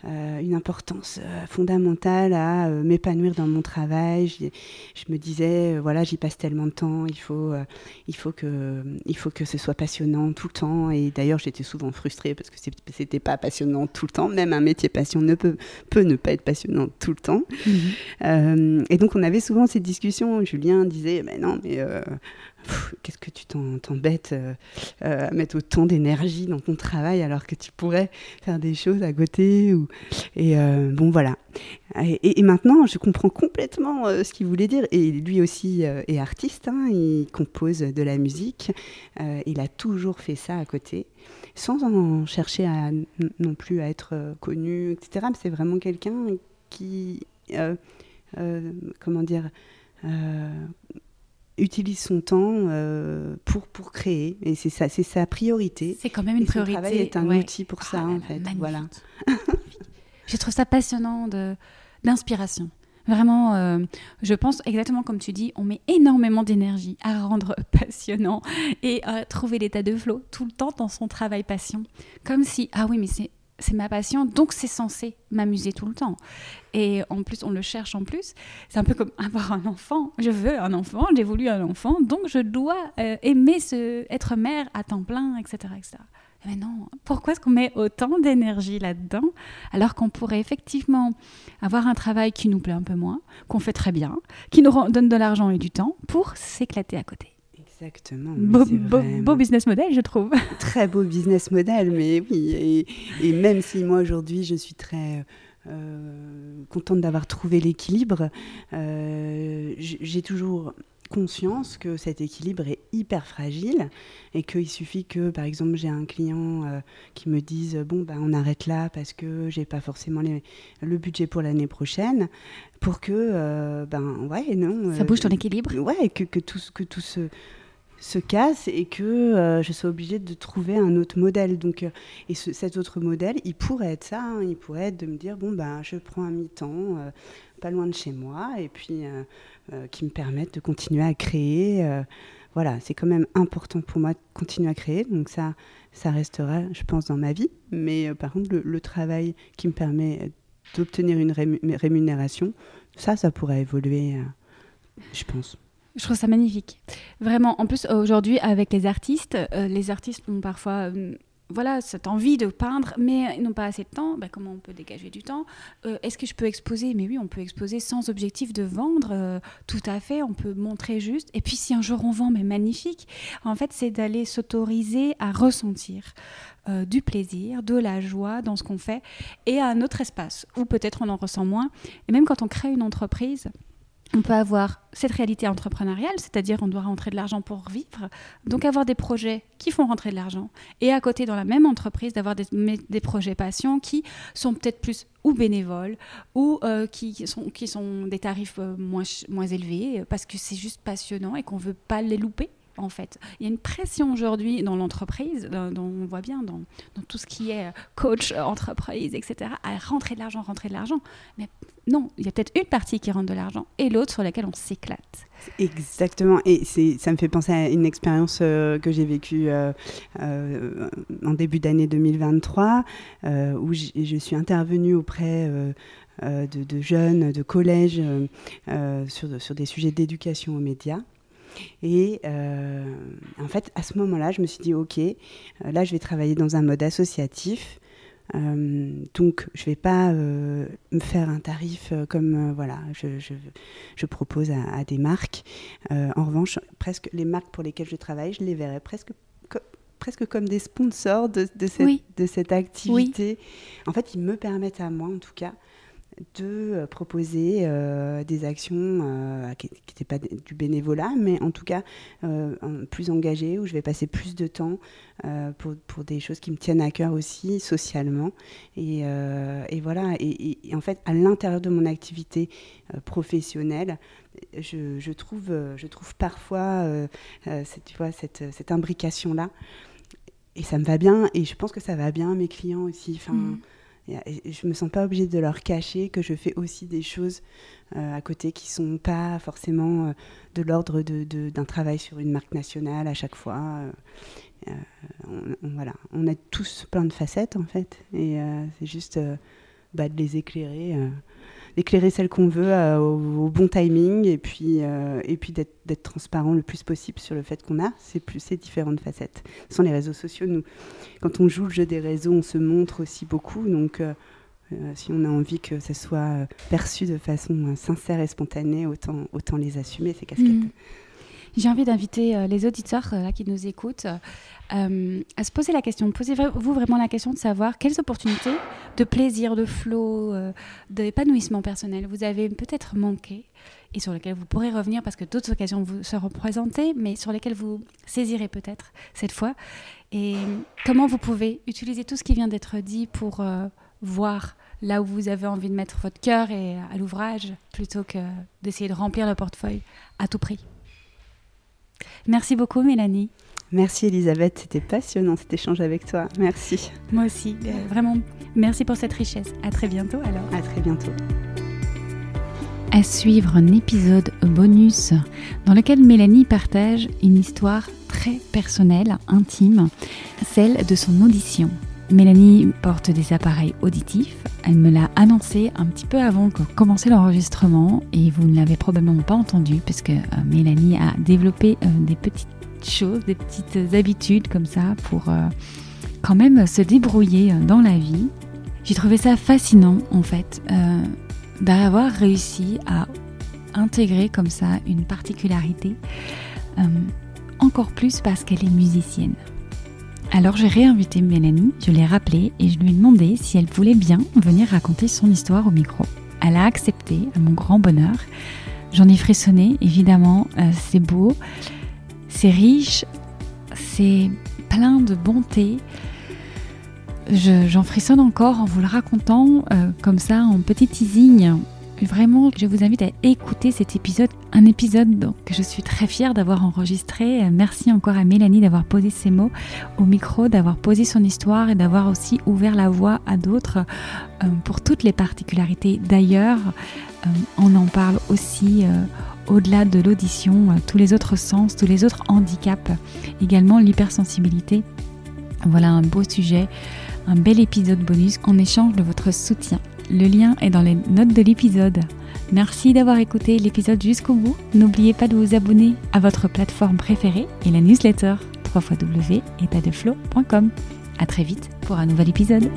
Speaker 2: euh, une importance euh, fondamentale à euh, m'épanouir dans mon travail. Je, je me disais, voilà, j'y passe tellement de temps, il faut, il, faut que, il faut que ce soit passionnant tout le temps. Et d'ailleurs, j'étais souvent frustrée parce que c'était pas passionnant tout le temps. Même un métier passion ne peut, peut ne pas être passionnant tout le temps. Mhm. et donc, on avait souvent ces discussions. Julien disait, mais non, mais qu'est-ce que tu t'embêtes euh, euh, à mettre autant d'énergie dans ton travail alors que tu pourrais faire des choses à côté. Et euh, bon, voilà. Et, maintenant, je comprends complètement ce qu'il voulait dire. Et lui aussi est artiste, hein, il compose de la musique. il a toujours fait ça à côté, sans en chercher non plus à être connu, etc. C'est vraiment quelqu'un qui... comment dire utilise son temps euh, pour, pour créer. Et c'est ça, c'est sa priorité.
Speaker 1: C'est quand même une priorité.
Speaker 2: Le travail est un outil pour ça, ah, en fait. Voilà.
Speaker 1: je trouve ça passionnant d'inspiration. Vraiment, euh, je pense exactement comme tu dis, on met énormément d'énergie à rendre passionnant et à trouver l'état de flow tout le temps dans son travail passion. Comme si, ah oui, mais c'est c'est ma passion, donc c'est censé m'amuser tout le temps. Et en plus, on le cherche en plus. C'est un peu comme avoir un enfant. Je veux un enfant, j'ai voulu un enfant, donc je dois euh, aimer ce, être mère à temps plein, etc. etc. Mais non, pourquoi est-ce qu'on met autant d'énergie là-dedans alors qu'on pourrait effectivement avoir un travail qui nous plaît un peu moins, qu'on fait très bien, qui nous donne de l'argent et du temps pour s'éclater à côté?
Speaker 2: Exactement.
Speaker 1: Beau, business model, je trouve.
Speaker 2: Très beau business model, mais oui. Et, même si moi aujourd'hui je suis très euh, contente d'avoir trouvé l'équilibre, euh, j'ai toujours conscience que cet équilibre est hyper fragile et qu'il suffit que, par exemple, j'ai un client euh, qui me dise bon, ben, on arrête là parce que j'ai pas forcément le budget pour l'année prochaine, pour que, ben ouais, non.
Speaker 1: Ça bouge ton équilibre?
Speaker 2: Ouais, que, que, tout, que tout se se casse et que euh, je sois obligée de trouver un autre modèle. Donc, euh, et cet autre modèle, il pourrait être ça, hein. il pourrait être de me dire, bon, ben, je prends un mi-temps, euh, pas loin de chez moi, et puis qui me permette de continuer à créer voilà, c'est quand même important pour moi de continuer à créer. Donc ça, ça restera, je pense, dans ma vie. Mais par contre, le, travail qui me permet d'obtenir une rémunération, ça, ça pourrait évoluer, je pense.
Speaker 1: Je trouve ça magnifique. Vraiment, en plus, aujourd'hui, avec les artistes, les artistes ont parfois voilà, cette envie de peindre, mais ils n'ont pas assez de temps. Ben, comment on peut dégager du temps? Euh, Est-ce que je peux exposer? Mais oui, on peut exposer sans objectif de vendre. Euh, tout à fait, on peut montrer juste. Et puis si un jour on vend, mais magnifique. En fait, c'est d'aller s'autoriser à ressentir euh, du plaisir, de la joie dans ce qu'on fait, et à un autre espace où peut-être on en ressent moins. Et même quand on crée une entreprise, on peut avoir cette réalité entrepreneuriale, c'est-à-dire on doit rentrer de l'argent pour vivre, donc avoir des projets qui font rentrer de l'argent, et à côté dans la même entreprise d'avoir des, projets passion qui sont peut-être plus ou bénévoles ou euh, qui, sont, qui sont des tarifs euh, moins, moins élevés parce que c'est juste passionnant et qu'on ne veut pas les louper en fait. Il y a une pression aujourd'hui dans l'entreprise, dont on voit bien dans, tout ce qui est coach, entreprise, etc., à rentrer de l'argent, rentrer de l'argent. Mais non, il y a peut-être une partie qui rentre de l'argent et l'autre sur laquelle on s'éclate.
Speaker 2: Exactement, et ça me fait penser à une expérience euh, que j'ai vécue euh, euh, en début d'année 2023, où je suis intervenue auprès de, jeunes, de collèges, sur des sujets d'éducation aux médias. Et en fait, à ce moment-là, je me suis dit, OK, là, je vais travailler dans un mode associatif. Euh, donc, je ne vais pas euh, me faire un tarif euh, comme voilà, je, je, propose à, des marques. en revanche, presque les marques pour lesquelles je travaille, je les verrais presque presque comme des sponsors de, de, cette, de cette, activité. En fait, ils me permettent à moi, en tout cas, de euh, proposer euh, des actions euh, qui n'étaient pas du bénévolat, mais en tout cas plus engagées, où je vais passer plus de temps pour, pour, des choses qui me tiennent à cœur aussi, socialement. Et, et voilà, et, en fait, à l'intérieur de mon activité professionnelle, je, je, trouve, je trouve parfois cette, tu vois, cette, cette imbrication-là. Et ça me va bien, et je pense que ça va bien à mes clients aussi. Enfin, mmh. Et, je me sens pas obligée de leur cacher que je fais aussi des choses euh, à côté qui sont pas forcément euh, de l'ordre d'un travail sur une marque nationale à chaque fois. Euh, on, voilà, on a tous plein de facettes en fait, et c'est juste bah, de les éclairer d'éclairer celle qu'on veut euh, au, bon timing et puis, euh, et puis d'être transparent le plus possible sur le fait qu'on a ces, plus, ces différentes facettes. Ce sont les réseaux sociaux. Quand on joue le jeu des réseaux, on se montre aussi beaucoup. Donc, euh, si on a envie que ça soit perçu de façon sincère et spontanée, autant, autant les assumer, ces casquettes. Mmh.
Speaker 1: J'ai envie d'inviter euh, les auditeurs euh, qui nous écoutent euh, à se poser la question. Posez-vous vraiment la question de savoir quelles opportunités de plaisir, de flow, d'épanouissement personnel vous avez peut-être manqué et sur lesquelles vous pourrez revenir parce que d'autres occasions vous seront présentées, mais sur lesquelles vous saisirez peut-être cette fois. Et comment vous pouvez utiliser tout ce qui vient d'être dit pour voir là où vous avez envie de mettre votre cœur et à l'ouvrage plutôt que d'essayer de remplir le portefeuille à tout prix? Merci beaucoup, Mélanie.
Speaker 2: Merci, Elisabeth. C'était passionnant cet échange avec toi. Merci.
Speaker 1: Moi aussi. Euh, vraiment, merci pour cette richesse. À très bientôt, alors.
Speaker 2: À très bientôt.
Speaker 1: À suivre un épisode bonus dans lequel Mélanie partage une histoire très personnelle, intime, celle de son audition. Mélanie porte des appareils auditifs. Elle me l'a annoncé un petit peu avant que commencer l'enregistrement et vous ne l'avez probablement pas entendu puisque euh, Mélanie a développé euh, des petites choses, des petites habitudes comme ça pour euh, quand même se débrouiller dans la vie. J'ai trouvé ça fascinant en fait d'avoir réussi à intégrer comme ça une particularité encore plus parce qu'elle est musicienne. Alors j'ai réinvité Mélanie, je l'ai rappelée et je lui ai demandé si elle voulait bien venir raconter son histoire au micro. Elle a accepté, à mon grand bonheur. J'en ai frissonné, évidemment, euh, c'est beau, c'est riche, c'est plein de bonté. J'en frissonne encore en vous le racontant euh, comme ça en petit teasing Vraiment, je vous invite à écouter cet épisode, un épisode que je suis très fière d'avoir enregistré. Merci encore à Mélanie d'avoir posé ses mots au micro, d'avoir posé son histoire et d'avoir aussi ouvert la voie à d'autres euh, pour toutes les particularités. D'ailleurs, euh, on en parle aussi euh, au-delà de l'audition, euh, tous les autres sens, tous les autres handicaps, également l'hypersensibilité. Voilà un beau sujet, un bel épisode bonus en échange de votre soutien. Le lien est dans les notes de l'épisode. Merci d'avoir écouté l'épisode jusqu'au bout. N'oubliez pas de vous abonner à votre plateforme préférée et la newsletter www.etadeflow.com. À très vite pour un nouvel épisode.